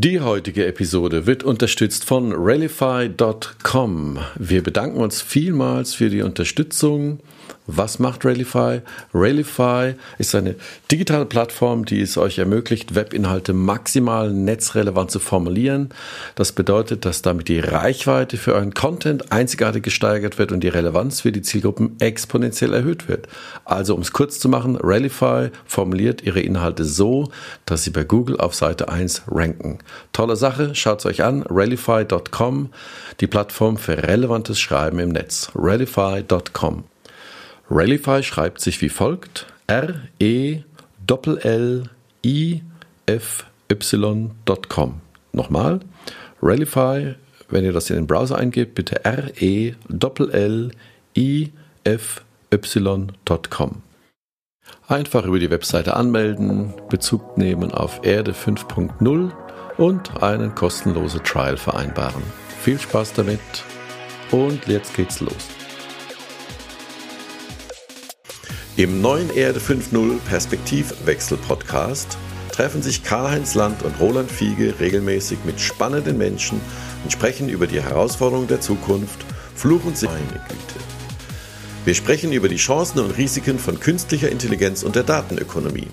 Die heutige Episode wird unterstützt von Ralify.com. Wir bedanken uns vielmals für die Unterstützung. Was macht Railify? Railify ist eine digitale Plattform, die es euch ermöglicht, Webinhalte maximal netzrelevant zu formulieren. Das bedeutet, dass damit die Reichweite für euren Content einzigartig gesteigert wird und die Relevanz für die Zielgruppen exponentiell erhöht wird. Also, um es kurz zu machen, Railify formuliert ihre Inhalte so, dass sie bei Google auf Seite 1 ranken. Tolle Sache, schaut es euch an, Railify.com, die Plattform für relevantes Schreiben im Netz. Railify.com. Ralify schreibt sich wie folgt: R-E-L-L-I-F-Y.com. Nochmal, Ralify, wenn ihr das in den Browser eingebt, bitte R-E-L-L-I-F-Y.com. Einfach über die Webseite anmelden, Bezug nehmen auf Erde 5.0 und einen kostenlosen Trial vereinbaren. Viel Spaß damit und jetzt geht's los. Im neuen Erde 5.0 Perspektivwechsel Podcast treffen sich Karl-Heinz Land und Roland Fiege regelmäßig mit spannenden Menschen und sprechen über die Herausforderungen der Zukunft, Fluch und Segen. Wir sprechen über die Chancen und Risiken von künstlicher Intelligenz und der Datenökonomie.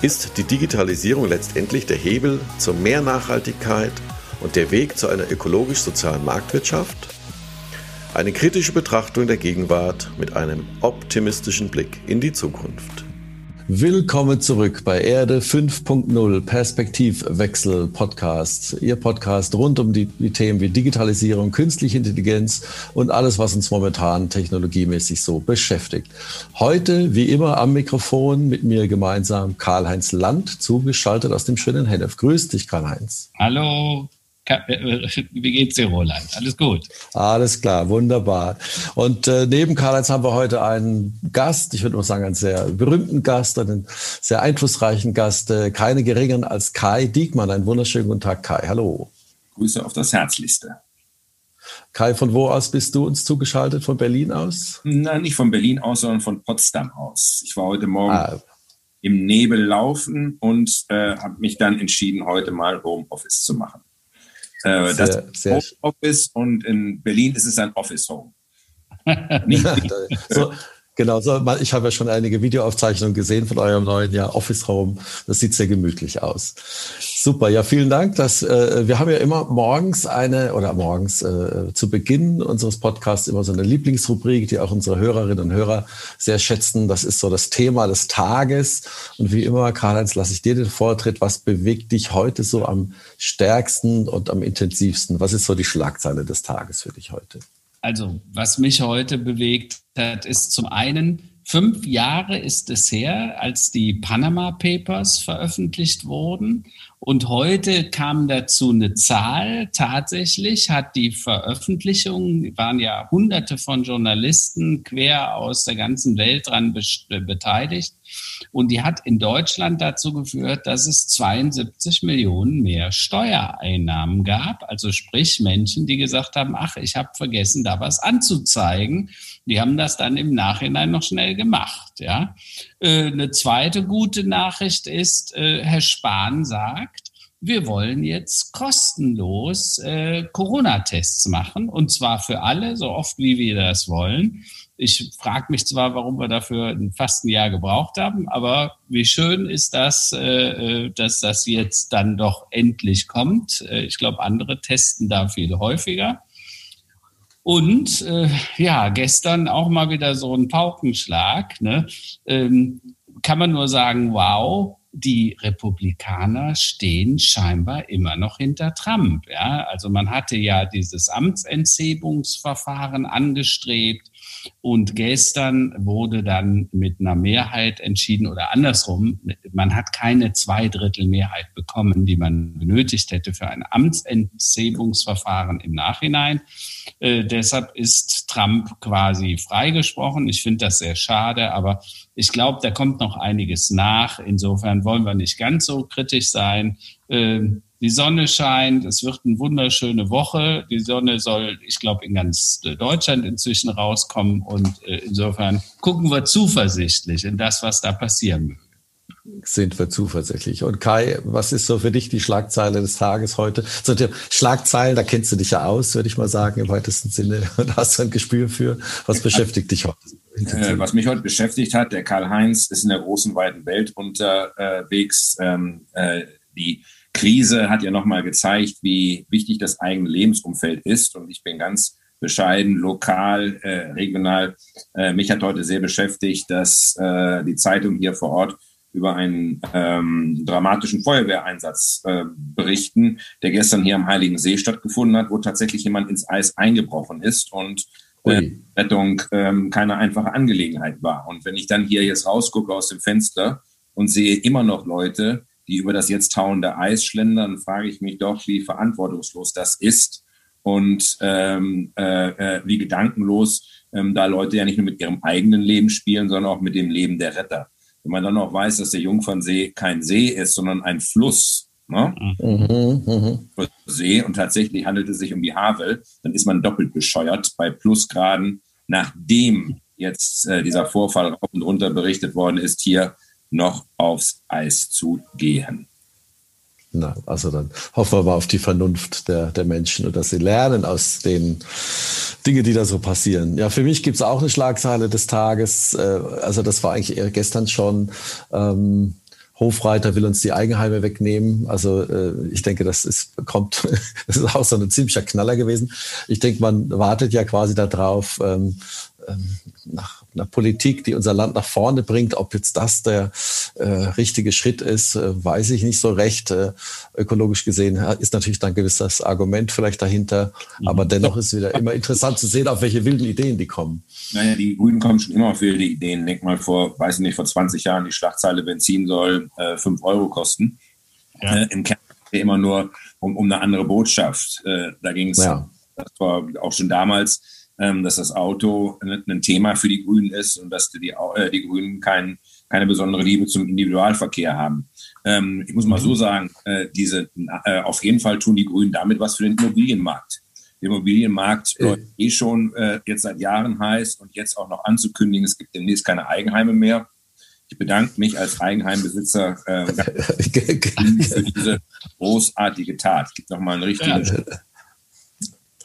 Ist die Digitalisierung letztendlich der Hebel zu mehr Nachhaltigkeit und der Weg zu einer ökologisch-sozialen Marktwirtschaft? Eine kritische Betrachtung der Gegenwart mit einem optimistischen Blick in die Zukunft. Willkommen zurück bei Erde 5.0 Perspektivwechsel Podcast. Ihr Podcast rund um die, die, Themen wie Digitalisierung, künstliche Intelligenz und alles, was uns momentan technologiemäßig so beschäftigt. Heute, wie immer, am Mikrofon mit mir gemeinsam Karl-Heinz Land, zugeschaltet aus dem schönen Hennef. Grüß dich, Karl-Heinz. Hallo, wie geht's dir, Roland? Alles gut? Alles klar, wunderbar. Und äh, neben Karl-Heinz haben wir heute einen Gast, ich würde mal sagen, einen sehr berühmten Gast, einen sehr einflussreichen Gast, äh, keine geringeren als Kai Diekmann. Einen wunderschönen guten Tag, Kai. Hallo. Grüße auf das Herzlichste. Kai, von wo aus bist du uns zugeschaltet? Von Berlin aus? Nein, nicht von Berlin aus, sondern von Potsdam aus. Ich war heute Morgen ah. im Nebel laufen und äh, habe mich dann entschieden, heute mal Homeoffice zu machen. Äh, sehr, das Office und in Berlin ist es ein Office Home. nicht, so, Genau, so, ich habe ja schon einige Videoaufzeichnungen gesehen von eurem neuen ja, Office Home. Das sieht sehr gemütlich aus. Super, ja, vielen Dank. Dass, äh, wir haben ja immer morgens eine oder morgens äh, zu Beginn unseres Podcasts immer so eine Lieblingsrubrik, die auch unsere Hörerinnen und Hörer sehr schätzen. Das ist so das Thema des Tages. Und wie immer, Karl-Heinz, lasse ich dir den Vortritt. Was bewegt dich heute so am stärksten und am intensivsten? Was ist so die Schlagzeile des Tages für dich heute? Also, was mich heute bewegt hat, ist zum einen, fünf Jahre ist es her, als die Panama Papers veröffentlicht wurden. Und heute kam dazu eine Zahl. Tatsächlich hat die Veröffentlichung, waren ja hunderte von Journalisten quer aus der ganzen Welt dran beteiligt. Und die hat in Deutschland dazu geführt, dass es 72 Millionen mehr Steuereinnahmen gab. Also sprich Menschen, die gesagt haben, ach, ich habe vergessen, da was anzuzeigen. Die haben das dann im Nachhinein noch schnell gemacht. Ja. Äh, eine zweite gute Nachricht ist, äh, Herr Spahn sagt, wir wollen jetzt kostenlos äh, Corona-Tests machen und zwar für alle, so oft wie wir das wollen. Ich frage mich zwar, warum wir dafür fast ein Jahr gebraucht haben, aber wie schön ist das, äh, äh, dass das jetzt dann doch endlich kommt. Äh, ich glaube, andere testen da viel häufiger. Und äh, ja, gestern auch mal wieder so ein Paukenschlag. Ne? Ähm, kann man nur sagen, wow, die Republikaner stehen scheinbar immer noch hinter Trump. Ja? Also man hatte ja dieses Amtsenthebungsverfahren angestrebt und gestern wurde dann mit einer Mehrheit entschieden oder andersrum, man hat keine Zweidrittelmehrheit bekommen, die man benötigt hätte für ein Amtsenthebungsverfahren im Nachhinein. Äh, deshalb ist Trump quasi freigesprochen. Ich finde das sehr schade, aber ich glaube, da kommt noch einiges nach. Insofern wollen wir nicht ganz so kritisch sein. Äh, die Sonne scheint, es wird eine wunderschöne Woche. Die Sonne soll, ich glaube, in ganz Deutschland inzwischen rauskommen. Und äh, insofern gucken wir zuversichtlich in das, was da passieren möge. sind wir zuversichtlich. Und Kai, was ist so für dich die Schlagzeile des Tages heute? So, Schlagzeilen, da kennst du dich ja aus, würde ich mal sagen, im weitesten Sinne. Und hast du ein Gespür für. Was beschäftigt dich heute? Äh, was mich heute beschäftigt hat, der Karl-Heinz ist in der großen, weiten Welt unterwegs. Ähm, äh, die Krise hat ja nochmal gezeigt, wie wichtig das eigene Lebensumfeld ist. Und ich bin ganz bescheiden, lokal, äh, regional. Äh, mich hat heute sehr beschäftigt, dass äh, die Zeitung hier vor Ort über einen ähm, dramatischen Feuerwehreinsatz äh, berichten, der gestern hier am Heiligen See stattgefunden hat, wo tatsächlich jemand ins Eis eingebrochen ist und äh, Rettung ähm, keine einfache Angelegenheit war. Und wenn ich dann hier jetzt rausgucke aus dem Fenster und sehe immer noch Leute, die über das jetzt tauende Eis schlendern, frage ich mich doch, wie verantwortungslos das ist und ähm, äh, äh, wie gedankenlos ähm, da Leute ja nicht nur mit ihrem eigenen Leben spielen, sondern auch mit dem Leben der Retter. Wenn man dann noch weiß, dass der Jungfernsee kein See ist, sondern ein Fluss, ne? Mhm, mh. See und tatsächlich handelt es sich um die Havel, dann ist man doppelt bescheuert bei Plusgraden, nachdem jetzt äh, dieser Vorfall rauf und runter berichtet worden ist, hier noch aufs Eis zu gehen. Na, also dann hoffen wir mal auf die Vernunft der, der Menschen und dass sie lernen aus den Dingen, die da so passieren. Ja, für mich gibt es auch eine Schlagzeile des Tages. Äh, also das war eigentlich eher gestern schon. Ähm, Hofreiter will uns die Eigenheime wegnehmen. Also äh, ich denke, das ist kommt, das ist auch so ein ziemlicher Knaller gewesen. Ich denke, man wartet ja quasi darauf, ähm, ähm, nach einer Politik, die unser Land nach vorne bringt. Ob jetzt das der äh, richtige Schritt ist, äh, weiß ich nicht so recht. Äh, ökologisch gesehen ist natürlich dann ein gewisses Argument vielleicht dahinter. Mhm. Aber dennoch ist es wieder immer interessant zu sehen, auf welche wilden Ideen die kommen. Naja, die Grünen kommen schon immer auf wilde Ideen. Denk mal vor, weiß ich nicht, vor 20 Jahren die Schlagzeile Benzin soll äh, 5 Euro kosten. Ja. Äh, Im Kern immer nur um, um eine andere Botschaft. Äh, da ging es, ja. das war auch schon damals, ähm, dass das Auto ein Thema für die Grünen ist und dass die, äh, die Grünen kein, keine besondere Liebe zum Individualverkehr haben. Ähm, ich muss mal so mhm. sagen, äh, diese, äh, auf jeden Fall tun die Grünen damit was für den Immobilienmarkt. Der Immobilienmarkt läuft eh schon äh, jetzt seit Jahren heiß und jetzt auch noch anzukündigen, es gibt demnächst keine Eigenheime mehr. Ich bedanke mich als Eigenheimbesitzer äh, für diese großartige Tat. Es gibt nochmal einen richtigen ja.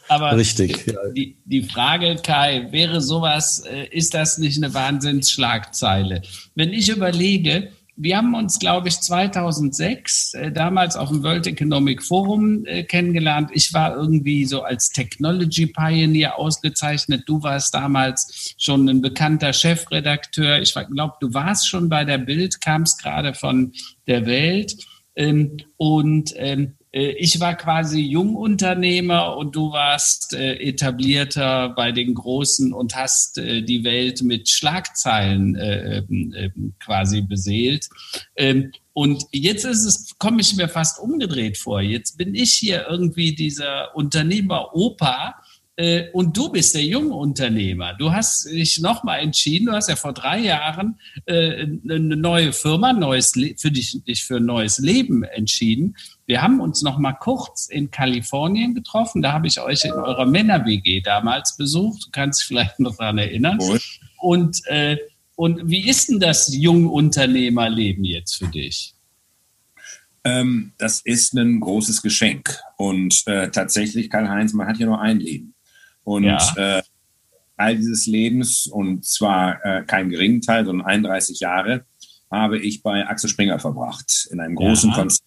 Aber Richtig. Die, die Frage, Kai, wäre sowas, äh, ist das nicht eine Wahnsinnsschlagzeile? Wenn ich überlege, wir haben uns, glaube ich, 2006 äh, damals auf dem World Economic Forum äh, kennengelernt. Ich war irgendwie so als Technology Pioneer ausgezeichnet. Du warst damals schon ein bekannter Chefredakteur. Ich glaube, du warst schon bei der Bild, kamst gerade von der Welt. Ähm, und ähm, äh, ich war quasi Jungunternehmer und du warst äh, etablierter bei den Großen und hast äh, die Welt mit Schlagzeilen äh, äh, quasi beseelt. Ähm, und jetzt ist es, komme ich mir fast umgedreht vor. Jetzt bin ich hier irgendwie dieser Unternehmer-Opa, äh, und du bist der Jungunternehmer. Du hast dich nochmal entschieden, du hast ja vor drei Jahren äh, eine neue Firma, neues für dich, dich für ein neues Leben entschieden. Wir haben uns noch mal kurz in Kalifornien getroffen. Da habe ich euch in eurer Männer-WG damals besucht. Du kannst dich vielleicht noch daran erinnern. Und, äh, und wie ist denn das Jungunternehmerleben jetzt für dich? Ähm, das ist ein großes Geschenk. Und äh, tatsächlich, Karl-Heinz, man hat ja nur ein Leben. Und ja. äh, all dieses Lebens, und zwar äh, keinen geringen Teil, sondern 31 Jahre, habe ich bei Axel Springer verbracht. In einem großen ja. Konzern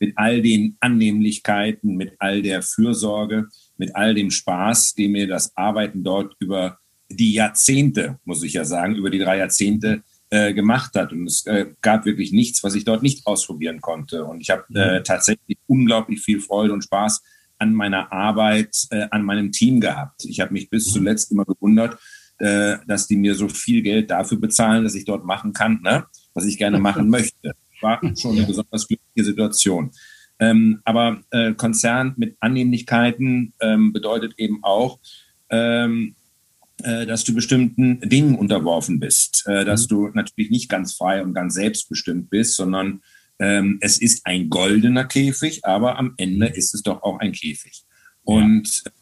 mit all den Annehmlichkeiten, mit all der Fürsorge, mit all dem Spaß, den mir das Arbeiten dort über die Jahrzehnte, muss ich ja sagen, über die drei Jahrzehnte äh, gemacht hat. Und es äh, gab wirklich nichts, was ich dort nicht ausprobieren konnte. Und ich habe äh, mhm. tatsächlich unglaublich viel Freude und Spaß an meiner Arbeit, äh, an meinem Team gehabt. Ich habe mich bis mhm. zuletzt immer gewundert, äh, dass die mir so viel Geld dafür bezahlen, dass ich dort machen kann, ne? was ich gerne machen möchte war schon eine besonders glückliche Situation. Ähm, aber äh, Konzern mit Annehmlichkeiten ähm, bedeutet eben auch, ähm, äh, dass du bestimmten Dingen unterworfen bist, äh, dass mhm. du natürlich nicht ganz frei und ganz selbstbestimmt bist, sondern ähm, es ist ein goldener Käfig, aber am Ende mhm. ist es doch auch ein Käfig. Und ja.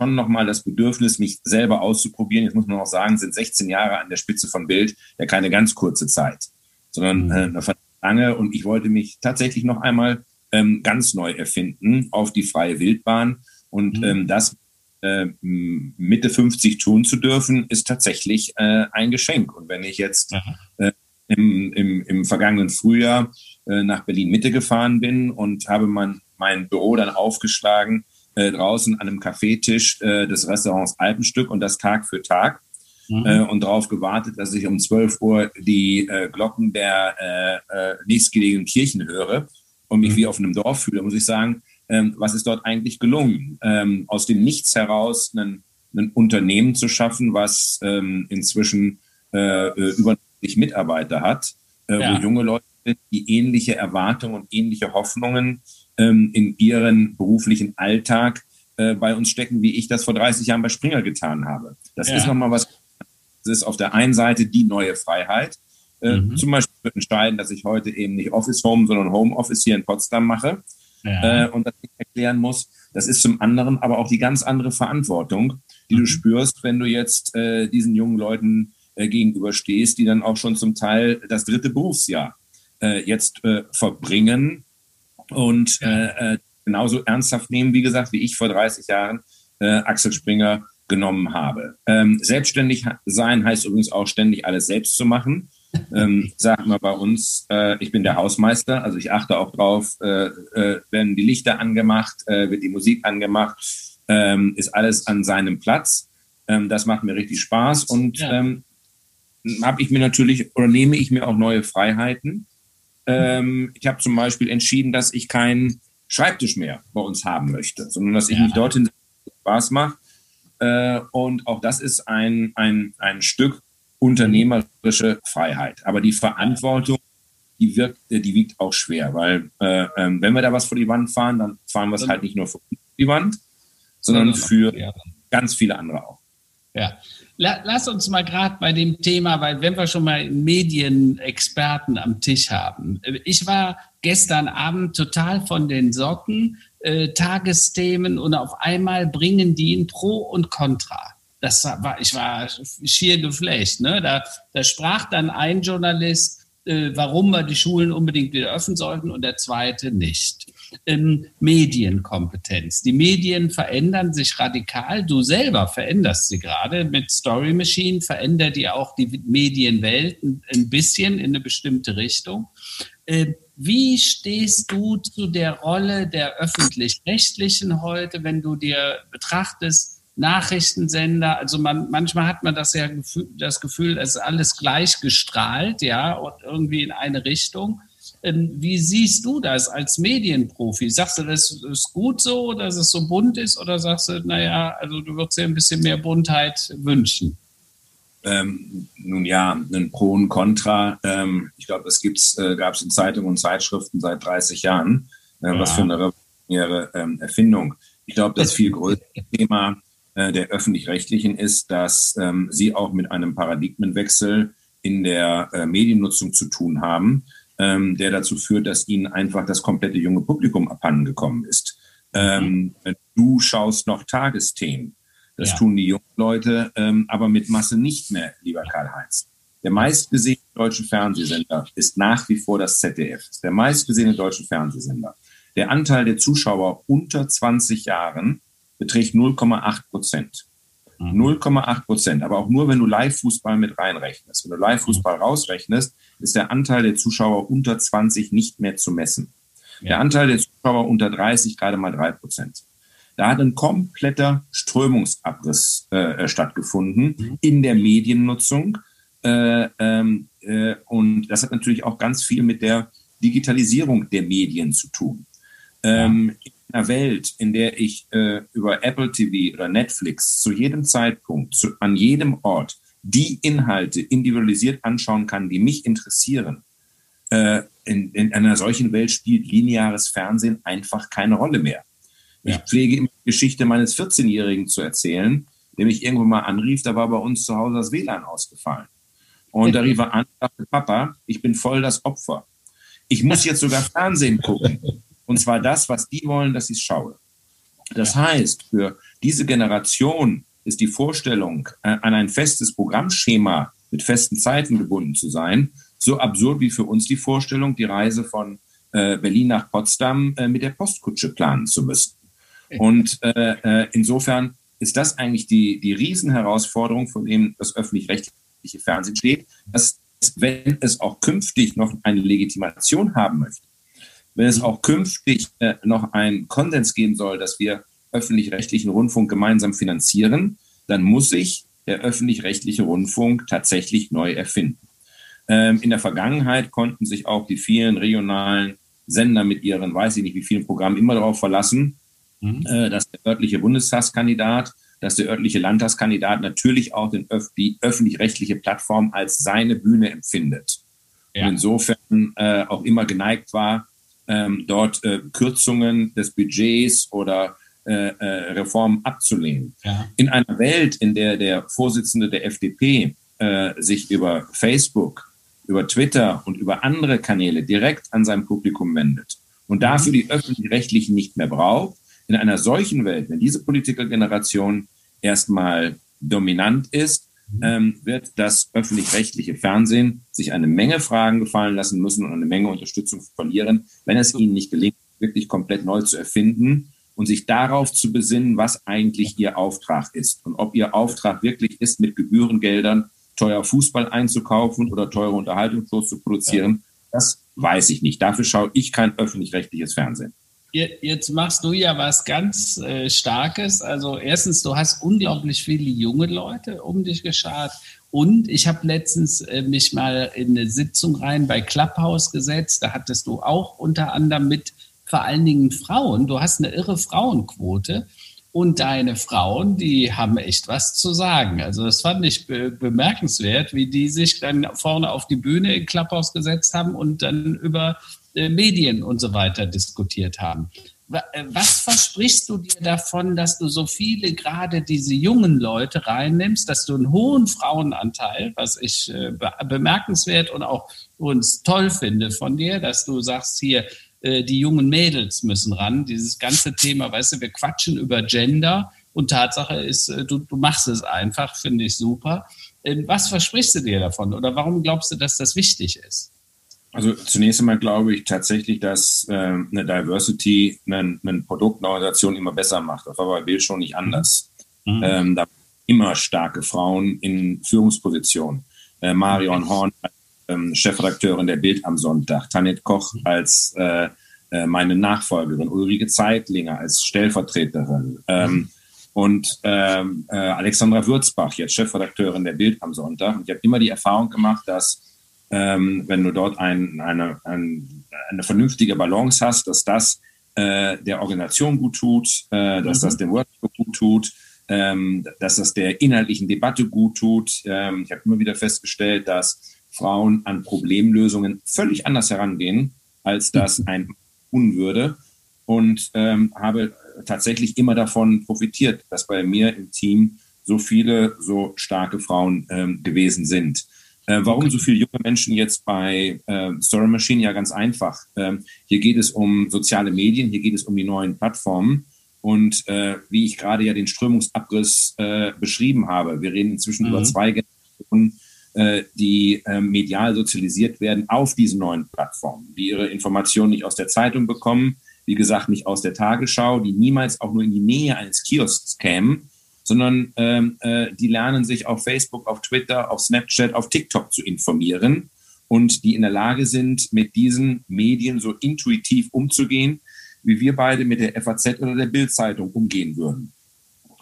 schon nochmal das Bedürfnis, mich selber auszuprobieren, jetzt muss man auch sagen, sind 16 Jahre an der Spitze von Bild ja keine ganz kurze Zeit, sondern mhm. äh, eine lange und ich wollte mich tatsächlich noch einmal ähm, ganz neu erfinden auf die freie Wildbahn. Und mhm. ähm, das äh, Mitte 50 tun zu dürfen, ist tatsächlich äh, ein Geschenk. Und wenn ich jetzt äh, im, im, im vergangenen Frühjahr äh, nach Berlin Mitte gefahren bin und habe mein, mein Büro dann aufgeschlagen, äh, draußen an einem Kaffeetisch äh, des Restaurants Alpenstück und das Tag für Tag mhm. äh, und darauf gewartet, dass ich um 12 Uhr die äh, Glocken der nächstgelegenen Kirchen höre und mich mhm. wie auf einem Dorf fühle, muss ich sagen, ähm, was ist dort eigentlich gelungen? Ähm, aus dem Nichts heraus ein, ein Unternehmen zu schaffen, was ähm, inzwischen äh, über Mitarbeiter hat, äh, ja. wo junge Leute die ähnliche Erwartungen und ähnliche Hoffnungen ähm, in ihren beruflichen Alltag äh, bei uns stecken, wie ich das vor 30 Jahren bei Springer getan habe. Das ja. ist nochmal was, das ist auf der einen Seite die neue Freiheit. Äh, mhm. Zum Beispiel wird entscheiden, dass ich heute eben nicht Office Home, sondern Home Office hier in Potsdam mache ja. äh, und das ich erklären muss. Das ist zum anderen aber auch die ganz andere Verantwortung, die mhm. du spürst, wenn du jetzt äh, diesen jungen Leuten äh, gegenüberstehst, die dann auch schon zum Teil das dritte Berufsjahr äh, jetzt äh, verbringen und äh, äh, genauso ernsthaft nehmen, wie gesagt, wie ich vor 30 Jahren äh, Axel Springer genommen habe. Ähm, selbstständig sein heißt übrigens auch ständig alles selbst zu machen. Ähm, sag mal bei uns, äh, ich bin der Hausmeister, also ich achte auch drauf, äh, äh, werden die Lichter angemacht, äh, wird die Musik angemacht, ähm, ist alles an seinem Platz. Ähm, das macht mir richtig Spaß und ja. ähm, habe ich mir natürlich oder nehme ich mir auch neue Freiheiten. Ähm, ich habe zum Beispiel entschieden, dass ich keinen Schreibtisch mehr bei uns haben möchte, sondern dass ich ja. mich dorthin Spaß mache. Äh, und auch das ist ein, ein, ein Stück unternehmerische Freiheit. Aber die Verantwortung, die wirkt, äh, die wiegt auch schwer, weil äh, äh, wenn wir da was vor die Wand fahren, dann fahren wir es halt nicht nur für die Wand, sondern für ganz viele andere auch. Ja, Lass uns mal gerade bei dem Thema, weil wenn wir schon mal Medienexperten am Tisch haben. Ich war gestern Abend total von den Socken, äh, Tagesthemen und auf einmal bringen die ein Pro und Contra. Das war, ich war schier geflecht. Ne? Da, da sprach dann ein Journalist, äh, warum wir die Schulen unbedingt wieder öffnen sollten und der zweite nicht ähm, Medienkompetenz. Die Medien verändern sich radikal. Du selber veränderst sie gerade. Mit Story Machine verändert ihr auch die Medienwelt ein, bisschen in eine bestimmte Richtung. Äh, wie stehst du zu der Rolle der öffentlich-rechtlichen heute, wenn du dir betrachtest, Nachrichtensender, also man, manchmal hat man das ja das Gefühl, es ist alles gleich gestrahlt, ja, und irgendwie in eine Richtung. Ähm, wie siehst du das als Medienprofi? Sagst du, das ist gut so, dass es so bunt ist, oder sagst du, naja, also du würdest dir ein bisschen mehr Buntheit wünschen? Ähm, nun ja, ein Pro und Contra. Ähm, ich glaube, das äh, gab es in Zeitungen und Zeitschriften seit 30 Jahren. Äh, ja. Was für eine revolutionäre ähm, Erfindung. Ich glaube, das viel größere Thema äh, der öffentlich-rechtlichen ist, dass ähm, sie auch mit einem Paradigmenwechsel in der äh, Mediennutzung zu tun haben ähm, der dazu führt, dass ihnen einfach das komplette junge Publikum abhanden gekommen ist. Ähm, mhm. Du schaust noch Tagesthemen. Das ja. tun die jungen Leute, ähm, aber mit Masse nicht mehr, lieber Karl-Heinz. Der meistgesehene deutsche Fernsehsender ist nach wie vor das ZDF. Der meistgesehene deutsche Fernsehsender. Der Anteil der Zuschauer unter 20 Jahren beträgt 0,8 Prozent. 0,8 mhm. Prozent, aber auch nur, wenn du Live-Fußball mit reinrechnest. Wenn du Live-Fußball mhm. rausrechnest, ist der Anteil der Zuschauer unter 20 nicht mehr zu messen. Der Anteil der Zuschauer unter 30 gerade mal drei Prozent. Da hat ein kompletter Strömungsabriss äh, stattgefunden mhm. in der Mediennutzung. Äh, ähm, äh, und das hat natürlich auch ganz viel mit der Digitalisierung der Medien zu tun. Ähm, ja einer Welt, in der ich äh, über Apple TV oder Netflix zu jedem Zeitpunkt, zu, an jedem Ort die Inhalte individualisiert anschauen kann, die mich interessieren, äh, in, in einer solchen Welt spielt lineares Fernsehen einfach keine Rolle mehr. Ja. Ich pflege immer die Geschichte meines 14-Jährigen zu erzählen, der mich irgendwann mal anrief, da war bei uns zu Hause das WLAN ausgefallen. Und da rief er an, sagte, Papa, ich bin voll das Opfer. Ich muss jetzt sogar Fernsehen gucken. Und zwar das, was die wollen, dass ich schaue. Das heißt, für diese Generation ist die Vorstellung, äh, an ein festes Programmschema mit festen Zeiten gebunden zu sein, so absurd wie für uns die Vorstellung, die Reise von äh, Berlin nach Potsdam äh, mit der Postkutsche planen zu müssen. Und insofern ist das eigentlich die, die Riesenherausforderung, von dem das öffentlich-rechtliche Fernsehen steht, dass wenn es auch künftig noch eine Legitimation haben möchte, wenn es auch künftig äh, noch einen Konsens geben soll, dass wir öffentlich-rechtlichen Rundfunk gemeinsam finanzieren, dann muss sich der öffentlich-rechtliche Rundfunk tatsächlich neu erfinden. Ähm, in der Vergangenheit konnten sich auch die vielen regionalen Sender mit ihren, weiß ich nicht wie vielen Programmen immer darauf verlassen, mhm. äh, dass der örtliche Bundestagskandidat, dass der örtliche Landtagskandidat natürlich auch den Öf die öffentlich-rechtliche Plattform als seine Bühne empfindet. Ja. Und insofern äh, auch immer geneigt war, ähm, dort äh, Kürzungen des Budgets oder äh, äh, Reformen abzulehnen. Ja. In einer Welt, in der der Vorsitzende der FDP äh, sich über Facebook, über Twitter und über andere Kanäle direkt an sein Publikum wendet und dafür die öffentlich-rechtlichen nicht mehr braucht, in einer solchen Welt, wenn diese Politikergeneration erstmal dominant ist, ähm, wird das öffentlich-rechtliche Fernsehen sich eine Menge Fragen gefallen lassen müssen und eine Menge Unterstützung verlieren, wenn es ihnen nicht gelingt, wirklich komplett neu zu erfinden und sich darauf zu besinnen, was eigentlich ihr Auftrag ist und ob ihr Auftrag wirklich ist, mit Gebührengeldern teuer Fußball einzukaufen oder teure Unterhaltungsshows zu produzieren. Das weiß ich nicht. Dafür schaue ich kein öffentlich-rechtliches Fernsehen. Jetzt machst du ja was ganz äh, Starkes. Also erstens, du hast unglaublich viele junge Leute um dich geschart. Und ich habe letztens äh, mich mal in eine Sitzung rein bei Clubhouse gesetzt. Da hattest du auch unter anderem mit vor allen Dingen Frauen. Du hast eine irre Frauenquote. Und deine Frauen, die haben echt was zu sagen. Also das fand ich be bemerkenswert, wie die sich dann vorne auf die Bühne in Klapphaus gesetzt haben und dann über Medien und so weiter diskutiert haben. Äh, was versprichst du dir davon, dass du so viele, gerade diese jungen Leute reinnimmst, dass du einen hohen Frauenanteil, was ich äh, bemerkenswert und auch uns toll finde von dir, dass du sagst hier, äh, die jungen Mädels müssen ran. Dieses ganze Thema, weißt du, wir quatschen über Gender und Tatsache ist, äh, du, du machst es einfach, finde ich super. Ähm, was versprichst du dir davon oder warum glaubst du, dass das wichtig ist? Also zunächst einmal glaube ich tatsächlich, dass äh, eine Diversity eine, eine Produktorganisation immer besser macht. Das war bei Bild schon nicht anders. Mhm. Ähm, da immer starke Frauen in Führungspositionen. Äh, Marion Horn ähm, Chefredakteurin der Bild am Sonntag, Tanit Koch als äh, äh, meine Nachfolgerin, Ulrike Zeitlinger als Stellvertreterin ähm, und ähm, äh, Alexandra Würzbach, jetzt Chefredakteurin der Bild am Sonntag. Und ich habe immer die Erfahrung gemacht, dass ähm, wenn du dort ein, eine, ein, eine vernünftige Balance hast, dass das äh, der Organisation gut tut, äh, dass mhm. das dem Workshop gut tut, ähm, dass das der inhaltlichen Debatte gut tut. Ähm, ich habe immer wieder festgestellt, dass Frauen an Problemlösungen völlig anders herangehen, als das ein tun würde. Und ähm, habe tatsächlich immer davon profitiert, dass bei mir im Team so viele so starke Frauen ähm, gewesen sind. Äh, warum so viele junge Menschen jetzt bei äh, Story Machine? Ja, ganz einfach. Ähm, hier geht es um soziale Medien, hier geht es um die neuen Plattformen. Und äh, wie ich gerade ja den Strömungsabriss äh, beschrieben habe, wir reden inzwischen mhm. über zwei Generationen äh, die äh, medial sozialisiert werden auf diesen neuen Plattformen, die ihre Informationen nicht aus der Zeitung bekommen, wie gesagt, nicht aus der Tagesschau, die niemals auch nur in die Nähe eines Kiosks kämen, sondern ähm, äh, die lernen sich auf Facebook, auf Twitter, auf Snapchat, auf TikTok zu informieren und die in der Lage sind, mit diesen Medien so intuitiv umzugehen, wie wir beide mit der FAZ oder der Bildzeitung umgehen würden.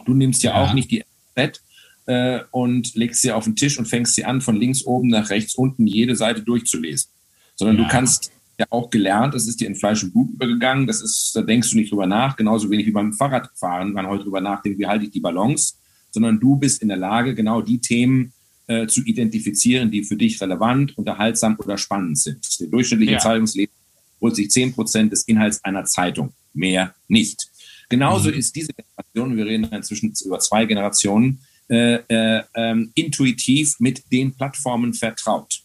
Du nimmst ja, ja. auch nicht die FAZ äh, und legst sie auf den Tisch und fängst sie an, von links oben nach rechts unten jede Seite durchzulesen. Sondern ja. du kannst ja auch gelernt, das ist dir in Fleisch und Blut übergegangen, das ist, da denkst du nicht drüber nach, genauso wenig wie beim Fahrradfahren, man heute drüber nachdenkt, wie halte ich die Balance, sondern du bist in der Lage, genau die Themen äh, zu identifizieren, die für dich relevant, unterhaltsam oder spannend sind. Der durchschnittliche ja. Zeitungsleser holt sich zehn Prozent des Inhalts einer Zeitung, mehr nicht. Genauso mhm. ist diese Generation, wir reden inzwischen über zwei Generationen, äh, äh, ähm, intuitiv mit den Plattformen vertraut.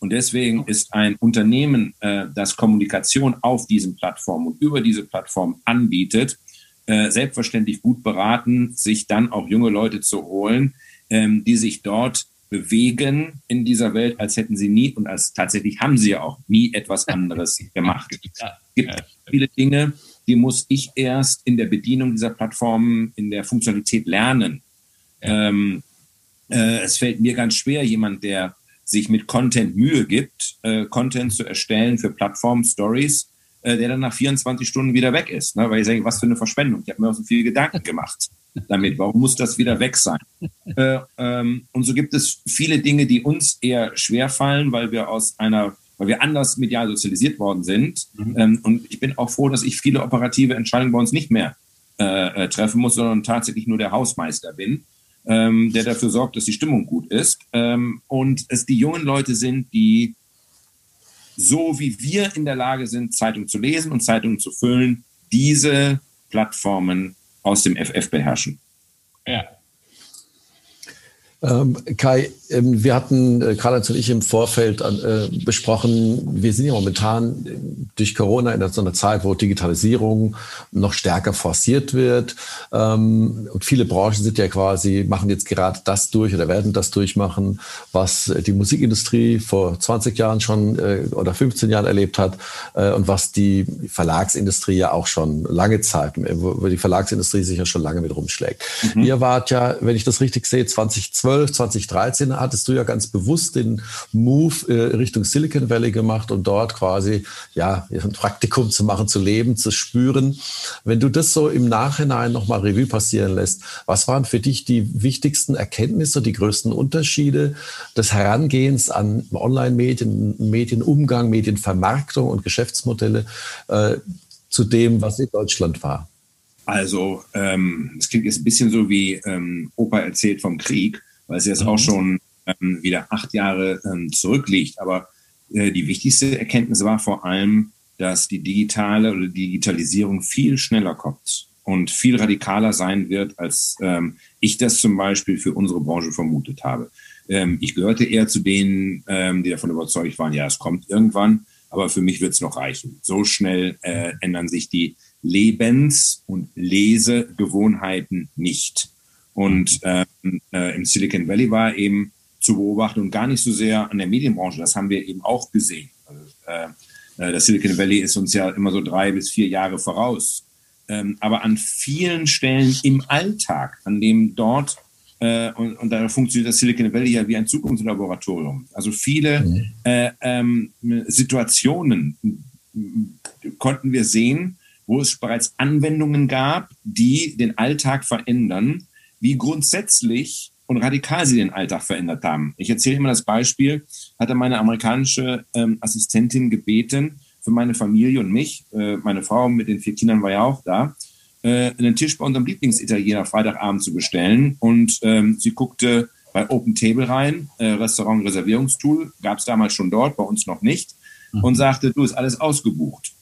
Und deswegen ist ein Unternehmen, äh, das Kommunikation auf diesen Plattformen und über diese Plattform anbietet, äh, selbstverständlich gut beraten, sich dann auch junge Leute zu holen, ähm, die sich dort bewegen in dieser Welt, als hätten sie nie und als tatsächlich haben sie ja auch nie etwas anderes gemacht. Es gibt viele Dinge, die muss ich erst in der Bedienung dieser Plattformen, in der Funktionalität lernen. Ähm, äh, es fällt mir ganz schwer, jemand, der sich mit Content Mühe gibt, äh, Content zu erstellen für Plattformen, Stories, äh, der dann nach 24 Stunden wieder weg ist. Ne? Weil ich sage, was für eine Verschwendung. Ich habe mir auch so viel Gedanken gemacht damit. Warum muss das wieder weg sein? äh, ähm, und so gibt es viele Dinge, die uns eher schwer fallen, weil wir aus einer weil wir anders medial sozialisiert worden sind. Mhm. Ähm, und ich bin auch froh, dass ich viele operative Entscheidungen bei uns nicht mehr äh, äh treffen muss, sondern tatsächlich nur der Hausmeister bin ähm, der dafür sorgt, dass die Stimmung gut ist. Ähm, und es die jungen Leute sind, die so wie wir in der Lage sind, Zeitungen zu lesen und Zeitungen zu füllen, diese Plattformen aus dem FF beherrschen. Ja. Ähm, Kai, ähm, wir hatten, äh, Karl-Heinz und ich im Vorfeld äh, besprochen, wir sind ja momentan durch Corona in so einer Zeit, wo Digitalisierung noch stärker forciert wird. Ähm, und viele Branchen sind ja quasi, machen jetzt gerade das durch oder werden das durchmachen, was die Musikindustrie vor 20 Jahren schon äh, oder 15 Jahren erlebt hat und was die Verlagsindustrie ja auch schon lange Zeit, wo die Verlagsindustrie sich ja schon lange mit rumschlägt. Mhm. Ihr wart ja, wenn ich das richtig sehe, 2012 2012, 2013 hattest du ja ganz bewusst den Move äh, Richtung Silicon Valley gemacht und dort quasi ja ein Praktikum zu machen, zu leben, zu spüren. Wenn du das so im Nachhinein nochmal Revue passieren lässt, was waren für dich die wichtigsten Erkenntnisse, die größten Unterschiede des Herangehens an Online-Medien, Medienumgang, Medienvermarktung und Geschäftsmodelle äh, zu dem, was in Deutschland war? Also, ähm, es klingt jetzt ein bisschen so wie ähm, Opa erzählt vom Krieg weil es jetzt mhm. auch schon ähm, wieder acht Jahre ähm, zurückliegt. Aber äh, die wichtigste Erkenntnis war vor allem, dass die digitale oder Digitalisierung viel schneller kommt und viel radikaler sein wird, als ähm, ich das zum Beispiel für unsere Branche vermutet habe. Ähm, ich gehörte eher zu denen, ähm, die davon überzeugt waren, ja, es kommt irgendwann, aber für mich wird es noch reichen. So schnell äh, ändern sich die Lebens- und Lesegewohnheiten nicht. Und äh, äh, im Silicon Valley war eben zu beobachten und gar nicht so sehr an der Medienbranche. Das haben wir eben auch gesehen. Also, äh, äh, das Silicon Valley ist uns ja immer so drei bis vier Jahre voraus. Ähm, aber an vielen Stellen im Alltag, an dem dort äh, und, und da funktioniert das Silicon Valley ja wie ein Zukunftslaboratorium. Also viele mhm. äh, ähm, Situationen konnten wir sehen, wo es bereits Anwendungen gab, die den Alltag verändern wie grundsätzlich und radikal sie den Alltag verändert haben. Ich erzähle immer das Beispiel, hatte meine amerikanische ähm, Assistentin gebeten, für meine Familie und mich, äh, meine Frau mit den vier Kindern war ja auch da, äh, einen Tisch bei unserem Lieblingsitaliener Freitagabend zu bestellen. Und ähm, sie guckte bei Open Table rein, äh, Restaurant Reservierungstool, gab es damals schon dort, bei uns noch nicht, mhm. und sagte, du, ist alles ausgebucht.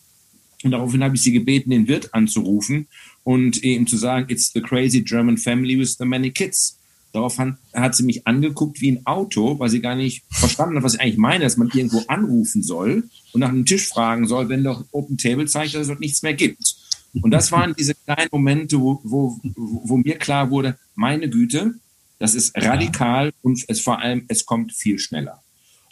Und daraufhin habe ich sie gebeten, den Wirt anzurufen und ihm zu sagen, it's the crazy German family with the many kids. Daraufhin hat sie mich angeguckt wie ein Auto, weil sie gar nicht verstanden hat, was ich eigentlich meine, dass man irgendwo anrufen soll und nach einem Tisch fragen soll, wenn doch Open Table zeigt, dass es dort nichts mehr gibt. Und das waren diese kleinen Momente, wo, wo, wo mir klar wurde, meine Güte, das ist radikal und es vor allem, es kommt viel schneller.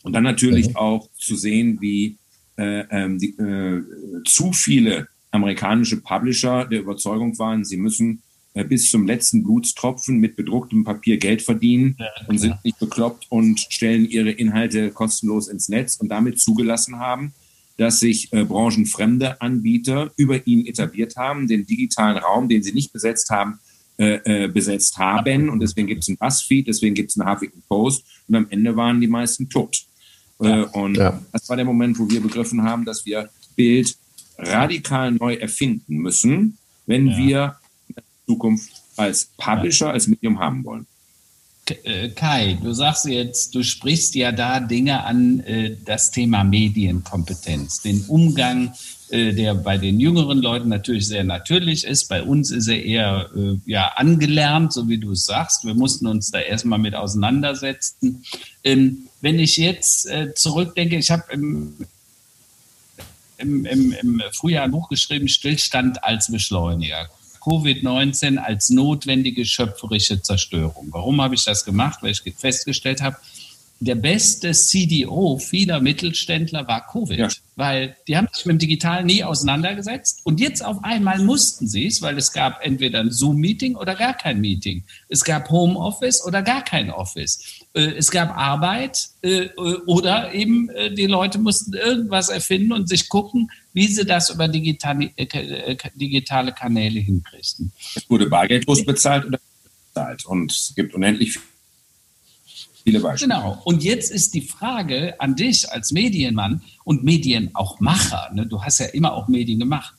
Und dann natürlich auch zu sehen, wie äh, ähm, die, äh, zu viele amerikanische Publisher der Überzeugung waren, sie müssen äh, bis zum letzten Blutstropfen mit bedrucktem Papier Geld verdienen ja, und sind nicht bekloppt und stellen ihre Inhalte kostenlos ins Netz und damit zugelassen haben, dass sich äh, branchenfremde Anbieter über ihn etabliert haben, den digitalen Raum, den sie nicht besetzt haben, äh, äh, besetzt haben. Und deswegen gibt es ein Buzzfeed, deswegen gibt es einen Huffington Post und am Ende waren die meisten tot. Ja. Äh, und ja. das war der Moment, wo wir begriffen haben, dass wir Bild radikal neu erfinden müssen, wenn ja. wir Zukunft als Publisher, als Medium haben wollen. Äh, Kai, du sagst jetzt, du sprichst ja da Dinge an, äh, das Thema Medienkompetenz, den Umgang, der bei den jüngeren Leuten natürlich sehr natürlich ist. Bei uns ist er eher ja, angelernt, so wie du es sagst. Wir mussten uns da erstmal mit auseinandersetzen. Ähm, wenn ich jetzt äh, zurückdenke, ich habe im, im, im, im, Frühjahr ein Buch geschrieben, Stillstand als Beschleuniger. Covid-19 als notwendige schöpferische Zerstörung. Warum habe ich das gemacht? Weil ich festgestellt habe, der beste CDO vieler Mittelständler war Covid, ja. weil die haben sich mit dem Digitalen nie auseinandergesetzt und jetzt auf einmal mussten sie es, weil es gab entweder ein Zoom-Meeting oder gar kein Meeting. Es gab Homeoffice oder gar kein Office. Äh, es gab Arbeit äh, oder eben äh, die Leute mussten irgendwas erfinden und sich gucken, wie sie das über digitale, digitale Kanäle hinkriegten. Es wurde bargeldlos bezahlt oder bezahlt und es gibt unendlich viele Beispiele. Genau. Und jetzt ist die Frage an dich als Medienmann und Medien auch Macher. Ne? Du hast ja immer auch Medien gemacht.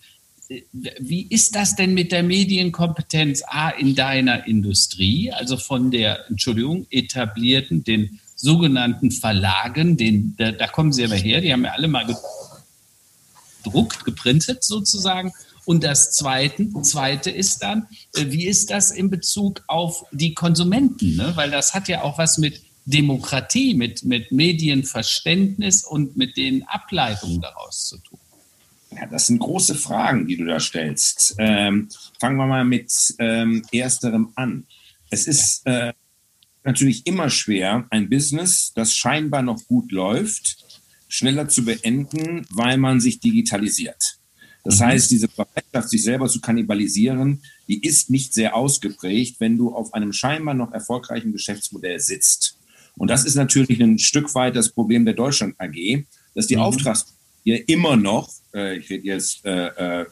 Wie ist das denn mit der Medienkompetenz A in deiner Industrie, also von der, Entschuldigung, etablierten, den sogenannten Verlagen, den, da, da kommen sie aber her, die haben ja alle mal gedruckt, geprintet sozusagen. Und das zweite, zweite ist dann, äh, wie ist das in Bezug auf die Konsumenten? Ne? Weil das hat ja auch was mit Demokratie, mit, mit Medienverständnis und mit den Ableitungen daraus zu tun? Ja, das sind große Fragen, die du da stellst. Ähm, fangen wir mal mit ähm, ersterem an. Es ist äh, natürlich immer schwer, ein Business, das scheinbar noch gut läuft, schneller zu beenden, weil man sich digitalisiert. Das mhm. heißt, diese Bereitschaft, sich selber zu kannibalisieren, die ist nicht sehr ausgeprägt, wenn du auf einem scheinbar noch erfolgreichen Geschäftsmodell sitzt. Und das ist natürlich ein Stück weit das Problem der Deutschland AG, dass die mhm. Auftragspapiere immer noch, äh, ich rede jetzt äh, äh,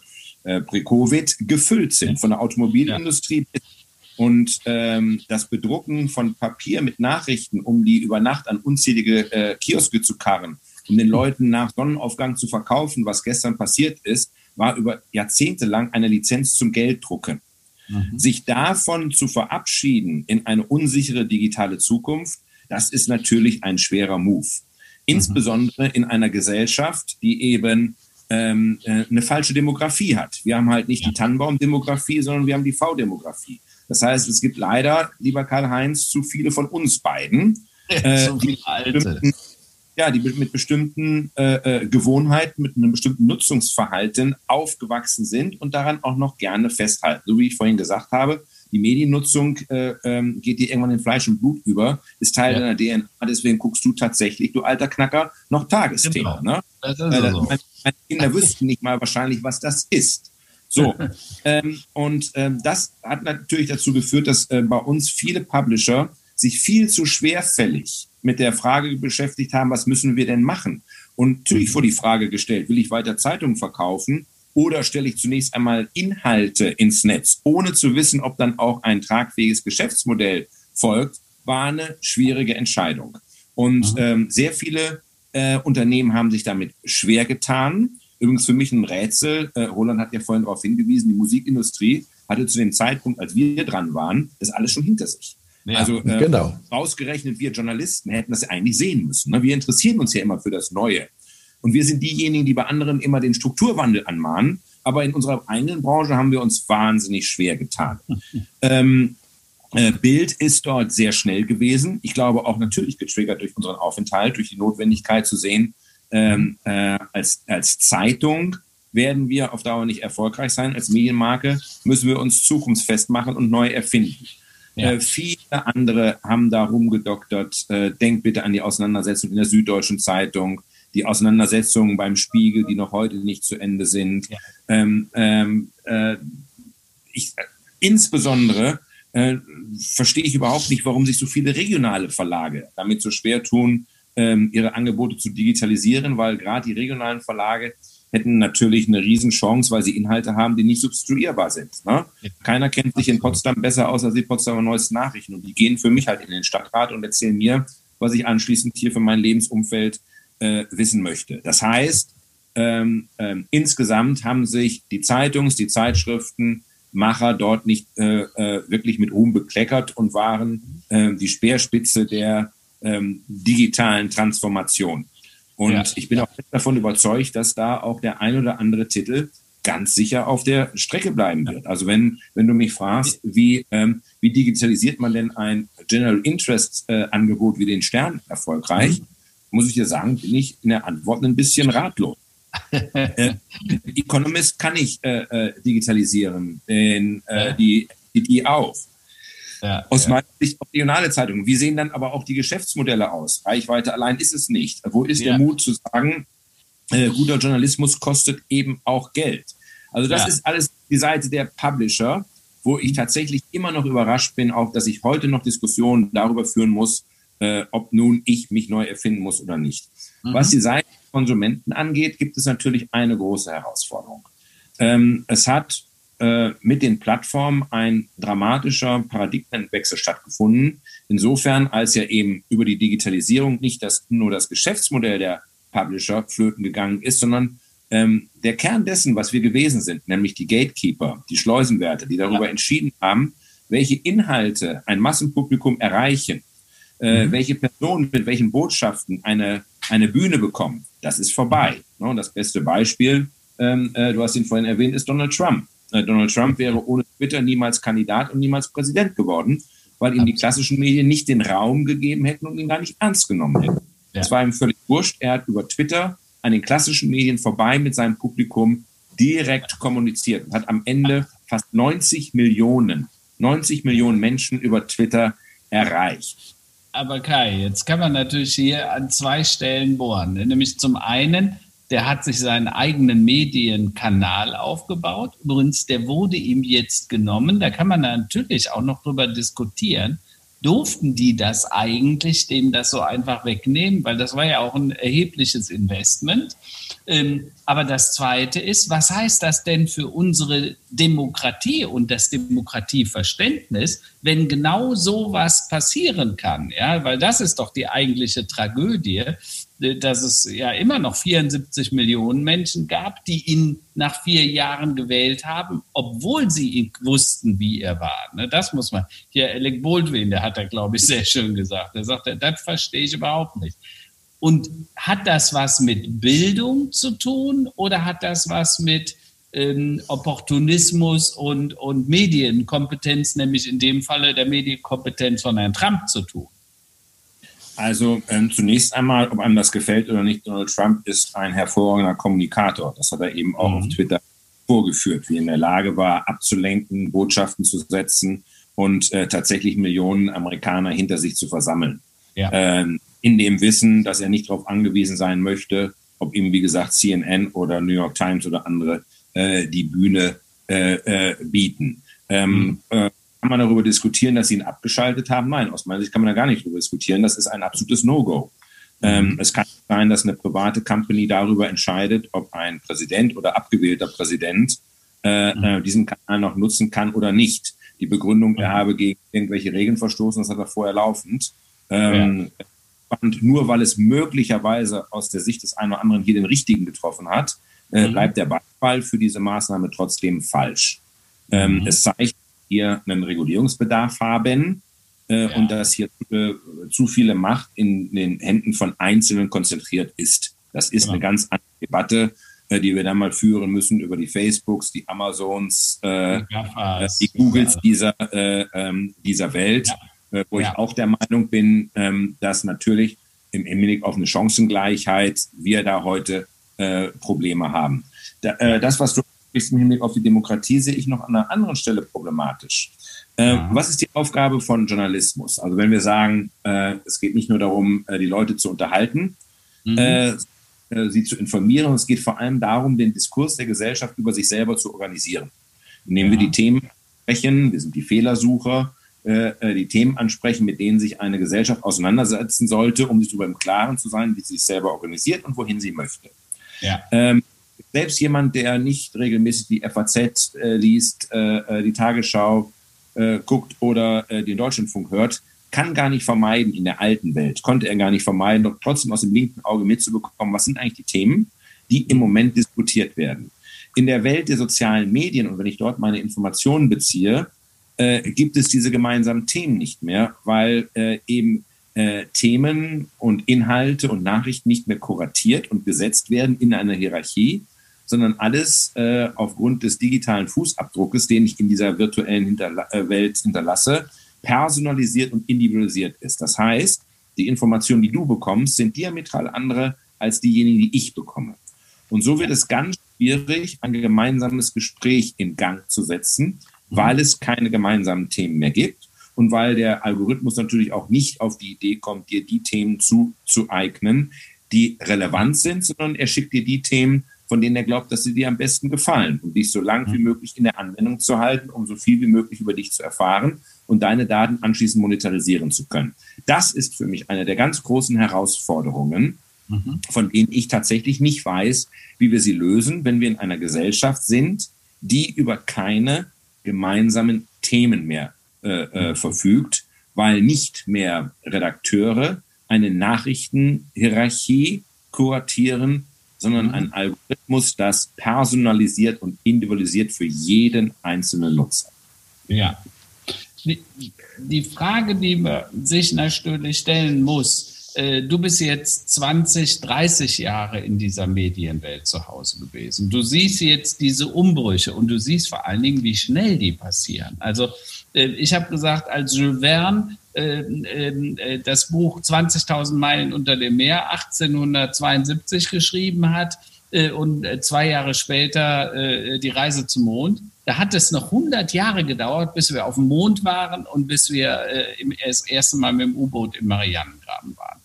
äh, pre-Covid, gefüllt sind von der Automobilindustrie ja. und ähm, das Bedrucken von Papier mit Nachrichten, um die über Nacht an unzählige äh, Kioske zu karren, um den Leuten nach Sonnenaufgang zu verkaufen, was gestern passiert ist, war über Jahrzehnte lang eine Lizenz zum Gelddrucken. Mhm. Sich davon zu verabschieden in eine unsichere digitale Zukunft, das ist natürlich ein schwerer Move. Insbesondere in einer Gesellschaft, die eben ähm, äh, eine falsche Demografie hat. Wir haben halt nicht die Tannenbaum-Demografie, sondern wir haben die V-Demografie. Das heißt, es gibt leider, lieber Karl-Heinz, zu viele von uns beiden. Äh, so viele Alte. Ja, die mit bestimmten äh, äh, Gewohnheiten, mit einem bestimmten Nutzungsverhalten aufgewachsen sind und daran auch noch gerne festhalten. So wie ich vorhin gesagt habe, die Mediennutzung äh, ähm, geht dir irgendwann in Fleisch und Blut über, ist Teil ja. deiner DNA. Deswegen guckst du tatsächlich, du alter Knacker, noch Tagesthema. Genau. Ne? Das ist äh, so. meine, meine Kinder wüssten nicht mal wahrscheinlich, was das ist. So, ähm, und ähm, das hat natürlich dazu geführt, dass äh, bei uns viele Publisher sich viel zu schwerfällig mit der Frage beschäftigt haben, was müssen wir denn machen? Und natürlich mhm. vor die Frage gestellt, will ich weiter Zeitungen verkaufen oder stelle ich zunächst einmal Inhalte ins Netz, ohne zu wissen, ob dann auch ein tragfähiges Geschäftsmodell folgt, war eine schwierige Entscheidung. Und ähm, sehr viele äh, Unternehmen haben sich damit schwer getan. Übrigens für mich ein Rätsel. Äh, Roland hat ja vorhin darauf hingewiesen, die Musikindustrie hatte zu dem Zeitpunkt, als wir dran waren, das alles schon hinter sich. Ja, also äh, genau. ausgerechnet wir Journalisten hätten das ja eigentlich sehen müssen. Ne? Wir interessieren uns ja immer für das Neue. Und wir sind diejenigen, die bei anderen immer den Strukturwandel anmahnen. Aber in unserer eigenen Branche haben wir uns wahnsinnig schwer getan. ähm, äh, Bild ist dort sehr schnell gewesen. Ich glaube auch natürlich getriggert durch unseren Aufenthalt, durch die Notwendigkeit zu sehen, ähm, äh, als, als Zeitung werden wir auf Dauer nicht erfolgreich sein. Als Medienmarke müssen wir uns zukunftsfest machen und neu erfinden. Ja. Äh, viele andere haben da rumgedoktert. Äh, denkt bitte an die Auseinandersetzung in der Süddeutschen Zeitung die Auseinandersetzungen beim Spiegel, die noch heute nicht zu Ende sind. Ja. Ähm, ähm, äh, ich, äh, insbesondere äh, verstehe ich überhaupt nicht, warum sich so viele regionale Verlage damit so schwer tun, ähm, ihre Angebote zu digitalisieren, weil gerade die regionalen Verlage hätten natürlich eine Riesenchance, weil sie Inhalte haben, die nicht substituierbar sind. Ne? Keiner kennt sich in Potsdam besser aus als die Potsdamer Neuesten Nachrichten. Und die gehen für mich halt in den Stadtrat und erzählen mir, was ich anschließend hier für mein Lebensumfeld äh, wissen möchte. Das heißt, ähm, ähm, insgesamt haben sich die Zeitungs-, die Zeitschriftenmacher dort nicht äh, äh, wirklich mit Ruhm bekleckert und waren äh, die Speerspitze der ähm, digitalen Transformation. Und ja. ich bin auch davon überzeugt, dass da auch der ein oder andere Titel ganz sicher auf der Strecke bleiben wird. Also wenn, wenn du mich fragst, wie, ähm, wie digitalisiert man denn ein General Interest äh, Angebot wie den Stern erfolgreich, mhm muss ich dir sagen, bin ich in der Antwort ein bisschen ratlos. äh, Economist kann ich äh, äh, digitalisieren, den, äh, die, die, die auch. Ja, Aus ja. meiner Sicht auch regionale Zeitungen. Wie sehen dann aber auch die Geschäftsmodelle aus? Reichweite allein ist es nicht. Wo ist ja. der Mut zu sagen, äh, guter Journalismus kostet eben auch Geld? Also das ist alles die Seite der Publisher, wo ich tatsächlich immer noch überrascht bin, auch dass ich heute noch Diskussionen darüber führen muss, äh, ob nun ich mich neu erfinden muss oder nicht. Mhm. Was die Seite der Konsumenten angeht, gibt es natürlich eine große Herausforderung. Ähm, es hat äh, mit den Plattformen ein dramatischer Paradigmenwechsel stattgefunden. Insofern, als ja eben über die Digitalisierung nicht das, nur das Geschäftsmodell der Publisher flöten gegangen ist, sondern ähm, der Kern dessen, was wir gewesen sind, nämlich die Gatekeeper, die Schleusenwerte, die darüber ja. entschieden haben, welche Inhalte ein Massenpublikum erreichen, äh, mhm. welche Personen mit welchen Botschaften eine, eine Bühne bekommen, das ist vorbei. Ne? Und das beste Beispiel, ähm, äh, du hast ihn vorhin erwähnt, ist Donald Trump. Äh, Donald Trump wäre ohne Twitter niemals Kandidat und niemals Präsident geworden, weil ihm die klassischen Medien nicht den Raum gegeben hätten und ihn gar nicht ernst genommen hätten. Es war ihm völlig wurscht. Er hat über Twitter an den klassischen Medien vorbei mit seinem Publikum direkt kommuniziert und hat am Ende fast 90 Millionen, 90 Millionen Menschen über Twitter erreicht. Aber Kai, jetzt kann man natürlich hier an zwei Stellen bohren. Nämlich zum einen, der hat sich seinen eigenen Medienkanal aufgebaut. Übrigens, der wurde ihm jetzt genommen. Da kann man natürlich auch noch drüber diskutieren durften die das eigentlich, dem das so einfach wegnehmen, weil das war ja auch ein erhebliches Investment. Ähm, aber das Zweite ist, was heißt das denn für unsere Demokratie und das Demokratieverständnis, wenn genau so was passieren kann? Ja, weil das ist doch die eigentliche Tragödie, dass es ja immer noch 74 Millionen Menschen gab, die ihn nach vier Jahren gewählt haben, obwohl sie wussten, wie er war. Ne, das muss man. Hier Alec Baldwin, der hat da, glaube ich, sehr schön gesagt. Er sagt, das verstehe ich überhaupt nicht. Und hat das was mit Bildung zu tun oder hat das was mit ähm, Opportunismus und, und Medienkompetenz, nämlich in dem Falle der Medienkompetenz von Herrn Trump zu tun? Also ähm, zunächst einmal, ob einem das gefällt oder nicht, Donald Trump ist ein hervorragender Kommunikator. Das hat er eben auch mhm. auf Twitter vorgeführt, wie er in der Lage war, abzulenken, Botschaften zu setzen und äh, tatsächlich Millionen Amerikaner hinter sich zu versammeln. Ja. Ähm, in dem Wissen, dass er nicht darauf angewiesen sein möchte, ob ihm, wie gesagt, CNN oder New York Times oder andere äh, die Bühne äh, äh, bieten. Ähm, mhm. Äh, kann man darüber diskutieren, dass sie ihn abgeschaltet haben? Nein, aus meiner Sicht kann man da gar nicht darüber diskutieren. Das ist ein absolutes No-Go. Ähm, mhm. es kann sein, dass eine private Company darüber entscheidet, ob ein Präsident oder abgewählter Präsident äh, mhm. äh, diesen Kanal noch nutzen kann oder nicht. Die Begründung, er habe gegen irgendwelche Regeln verstoßen, das hat er vorher laufend. Ähm, ja. Und nur weil es möglicherweise aus der Sicht des einen oder anderen hier den richtigen getroffen hat, äh, mhm. bleibt der Beifall für diese Maßnahme trotzdem falsch. Ähm, mhm. Es zeigt, hier einen Regulierungsbedarf haben äh, ja. und dass hier äh, zu viele Macht in den Händen von Einzelnen konzentriert ist. Das ist ja. eine ganz andere Debatte, äh, die wir dann mal führen müssen über die Facebooks, die Amazons, äh, äh die Googles dieser, äh, ähm, dieser Welt, ja. Äh, wo ich auch der Meinung bin, ähm, dass natürlich im Hinblick auf eine Chancengleichheit wir da heute Probleme haben. Da, das, was du im Hinblick auf die Demokratie sehe ich noch an einer anderen Stelle problematisch. Äh, was ist die Aufgabe von Journalismus? Also wenn wir sagen, äh, es geht nicht nur darum, äh, die Leute zu unterhalten, mhm. Äh, äh, sie zu informieren, es geht vor allem darum, den Diskurs der Gesellschaft über sich selber zu organisieren. Indem ja. wir die Themen sprechen, wir sind die Fehlersucher, äh, die Themen ansprechen, mit denen sich eine Gesellschaft auseinandersetzen sollte, um sich darüber im Klaren zu sein, wie sie sich selber organisiert und wohin sie möchte. Ja. Ähm, selbst jemand, der nicht regelmäßig die FAZ äh, liest, äh, äh, die Tagesschau äh, guckt oder äh, den Deutschlandfunk hört, kann gar nicht vermeiden in der alten Welt, konnte er gar nicht vermeiden, doch trotzdem aus dem linken Auge mitzubekommen, was sind eigentlich die Themen, die im Moment diskutiert werden. In der Welt der sozialen Medien und wenn ich dort meine Informationen beziehe, äh, gibt es diese gemeinsamen Themen nicht mehr, weil äh, eben äh, Themen und Inhalte und Nachrichten nicht mehr kuratiert und gesetzt werden in einer Hierarchie, sondern alles äh, aufgrund des digitalen Fußabdruckes, den ich in dieser virtuellen Hinterla äh, Welt hinterlasse, personalisiert und individualisiert ist. Das heißt, die Informationen, die du bekommst, sind diametral andere als diejenigen, die ich bekomme. Und so wird es ganz schwierig, ein gemeinsames Gespräch in Gang zu setzen, weil es keine gemeinsamen Themen mehr gibt und weil der Algorithmus natürlich auch nicht auf die Idee kommt, dir die Themen zuzueignen, die relevant sind, sondern er schickt dir die Themen, von denen er glaubt, dass sie dir am besten gefallen und dich so lang wie mhm. möglich in der Anwendung zu halten, um so viel wie möglich über dich zu erfahren und deine Daten anschließend monetarisieren zu können. Das ist für mich eine der ganz großen Herausforderungen, mhm. von denen ich tatsächlich nicht weiß, wie wir sie lösen, wenn wir in einer Gesellschaft sind, die über keine gemeinsamen Themen mehr äh, äh, mhm. verfügt, weil nicht mehr Redakteure eine Nachrichtenhierarchie kuratieren, sondern mhm. ein Algorithmus, das personalisiert und individualisiert für jeden einzelnen Nutzer. Ja. Die, die Frage, die man sich natürlich stellen muss, du bist jetzt 20, 30 Jahre in dieser Medienwelt zu Hause gewesen. Du siehst jetzt diese Umbrüche und du siehst vor allen Dingen, wie schnell die passieren. Also äh, ich habe gesagt, als Jules Verne äh, äh, das Buch 20.000 Meilen unter dem Meer 1872 geschrieben hat äh, und äh, zwei Jahre später äh, die Reise zum Mond. Da hat es noch 100 Jahre gedauert, bis wir auf dem Mond waren und bis wir das erste Mal mit dem U-Boot im Marianengraben waren.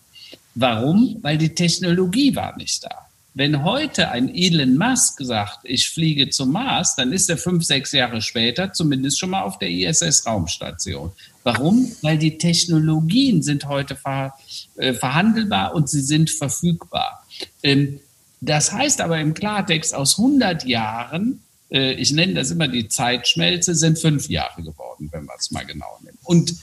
Warum? Weil die Technologie war nicht da. Wenn heute ein Elon Musk sagt, ich fliege zum Mars, dann ist er fünf, sechs Jahre später zumindest schon mal auf der ISS-Raumstation. Warum? Weil die Technologien sind heute ver, äh, verhandelbar und sie sind verfügbar. Ähm, das heißt aber im Klartext, aus 100 Jahren, äh, ich nenne das immer die Zeitschmelze, sind fünf Jahre geworden, wenn man es mal genau nimmt. Und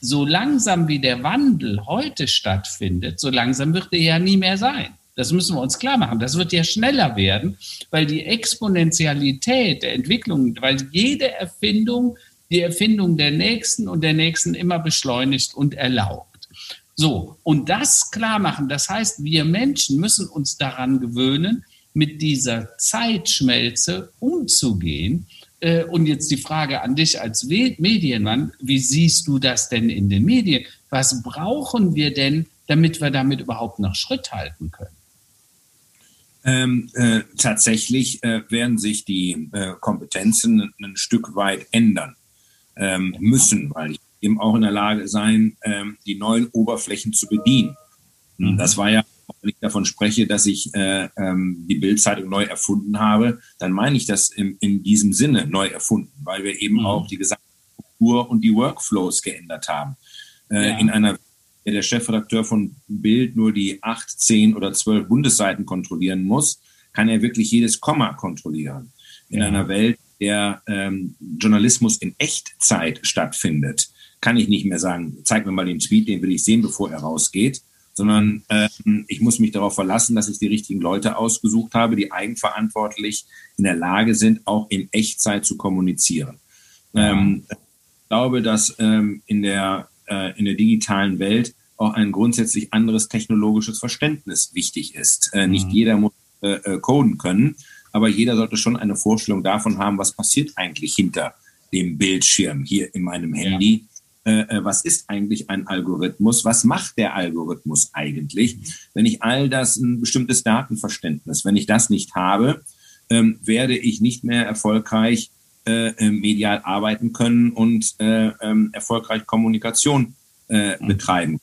so langsam wie der Wandel heute stattfindet, so langsam wird er ja nie mehr sein. Das müssen wir uns klar machen. Das wird ja schneller werden, weil die Exponentialität der Entwicklung, weil jede Erfindung die Erfindung der nächsten und der nächsten immer beschleunigt und erlaubt. So, und das klar machen, das heißt, wir Menschen müssen uns daran gewöhnen, mit dieser Zeitschmelze umzugehen. Äh, und jetzt die Frage an dich als Medienmann, wie siehst du das denn in den Medien? Was brauchen wir denn, damit wir damit überhaupt noch Schritt halten können? Ähm, äh, tatsächlich äh, werden sich die äh, Kompetenzen ein, ein, Stück weit ändern ähm, müssen, weil ich eben auch in der Lage sein, ähm, die neuen Oberflächen zu bedienen. Mhm. Das war ja, wenn ich davon spreche, dass ich äh, ähm, die Bildzeitung neu erfunden habe, dann meine ich das im, in diesem Sinne neu erfunden, weil wir eben mhm. auch die gesamte Struktur und die Workflows geändert haben. Äh, ja. In einer der Chefredakteur von Bild nur die acht, zehn oder zwölf Bundesseiten kontrollieren muss, kann er wirklich jedes Komma kontrollieren. In ja. einer Welt, der ähm, Journalismus in Echtzeit stattfindet, kann ich nicht mehr sagen, zeig mir mal den Tweet, den will ich sehen, bevor er rausgeht, sondern ähm, ich muss mich darauf verlassen, dass ich die richtigen Leute ausgesucht habe, die eigenverantwortlich in der Lage sind, auch in Echtzeit zu kommunizieren. Ähm, ich glaube, dass ähm, in der äh, in der digitalen Welt auch ein grundsätzlich anderes technologisches Verständnis wichtig ist. Äh, nicht mhm. jeder muss äh, äh, coden können, aber jeder sollte schon eine Vorstellung davon haben, was passiert eigentlich hinter dem Bildschirm hier in meinem Handy. Ja. Äh, äh, was ist eigentlich ein Algorithmus? Was macht der Algorithmus eigentlich? Wenn ich all das, ein bestimmtes Datenverständnis, wenn ich das nicht habe, ähm, werde ich nicht mehr erfolgreich äh, äh, medial arbeiten können und äh, ähm, erfolgreich Kommunikation äh, mhm. betreiben.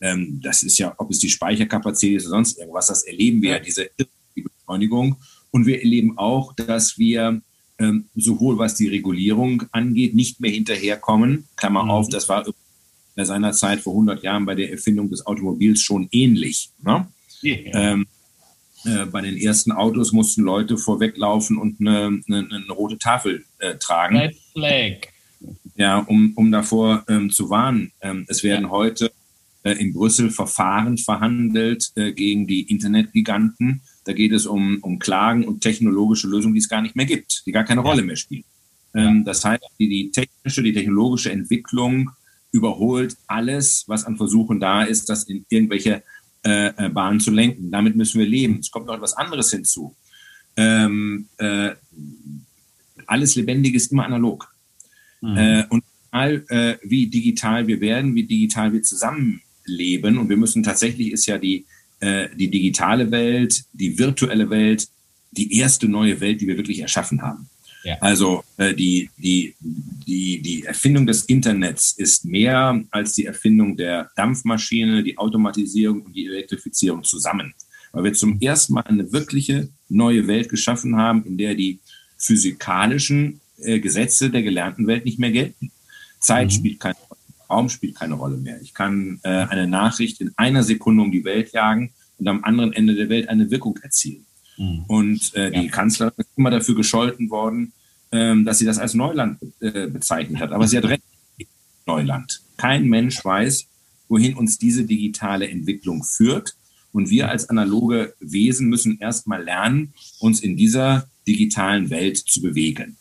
Ähm, das ist ja, ob es die Speicherkapazität ist oder sonst irgendwas, das erleben wir ja, diese Beschleunigung. Und wir erleben auch, dass wir ähm, sowohl was die Regulierung angeht, nicht mehr hinterherkommen. Klammer mhm. auf, das war seinerzeit vor 100 Jahren bei der Erfindung des Automobils schon ähnlich. Ne? Yeah. Ähm, äh, bei den ersten Autos mussten Leute vorweglaufen und eine, eine, eine rote Tafel äh, tragen. Red Flag. Ja, um, um davor ähm, zu warnen. Ähm, es werden ja. heute äh, in Brüssel Verfahren verhandelt äh, gegen die Internetgiganten. Da geht es um, um Klagen und technologische Lösungen, die es gar nicht mehr gibt, die gar keine. Rolle mehr spielen. Ähm, das heißt, die, die technische, die technologische Entwicklung überholt alles, was an Versuchen da ist, das in irgendwelche äh, äh, Bahn zu lenken. Damit müssen wir leben. Es kommt noch etwas anderes hinzu. Ähm, äh, alles Lebendige ist immer analog. Mhm. Äh, und egal, äh, wie digital wir werden, wie digital wir zusammenleben, und wir müssen tatsächlich, ist ja die äh, die digitale Welt, die virtuelle Welt, die erste neue Welt, die wir wirklich erschaffen haben. Ja. Also äh, die, die, die, die Erfindung des Internets ist mehr als die Erfindung der Dampfmaschine, die Automatisierung und die Elektrifizierung zusammen. Weil wir zum ersten Mal eine wirkliche neue Welt geschaffen haben, in der die physikalischen äh, Gesetze der gelernten Welt nicht mehr gelten. Zeit mhm. spielt keine Rolle, Raum spielt keine Rolle mehr. Ich kann äh, eine Nachricht in einer Sekunde um die Welt jagen und am anderen Ende der Welt eine Wirkung erzielen. Mhm. Und äh, die ja. Kanzlerin ist immer dafür gescholten worden, ähm, dass sie das als Neuland äh, bezeichnet hat. Aber sie hat recht, Neuland. Kein Mensch weiß, wohin uns diese digitale Entwicklung führt. Und wir als analoge Wesen müssen erstmal lernen, uns in dieser digitalen Welt zu bewegen.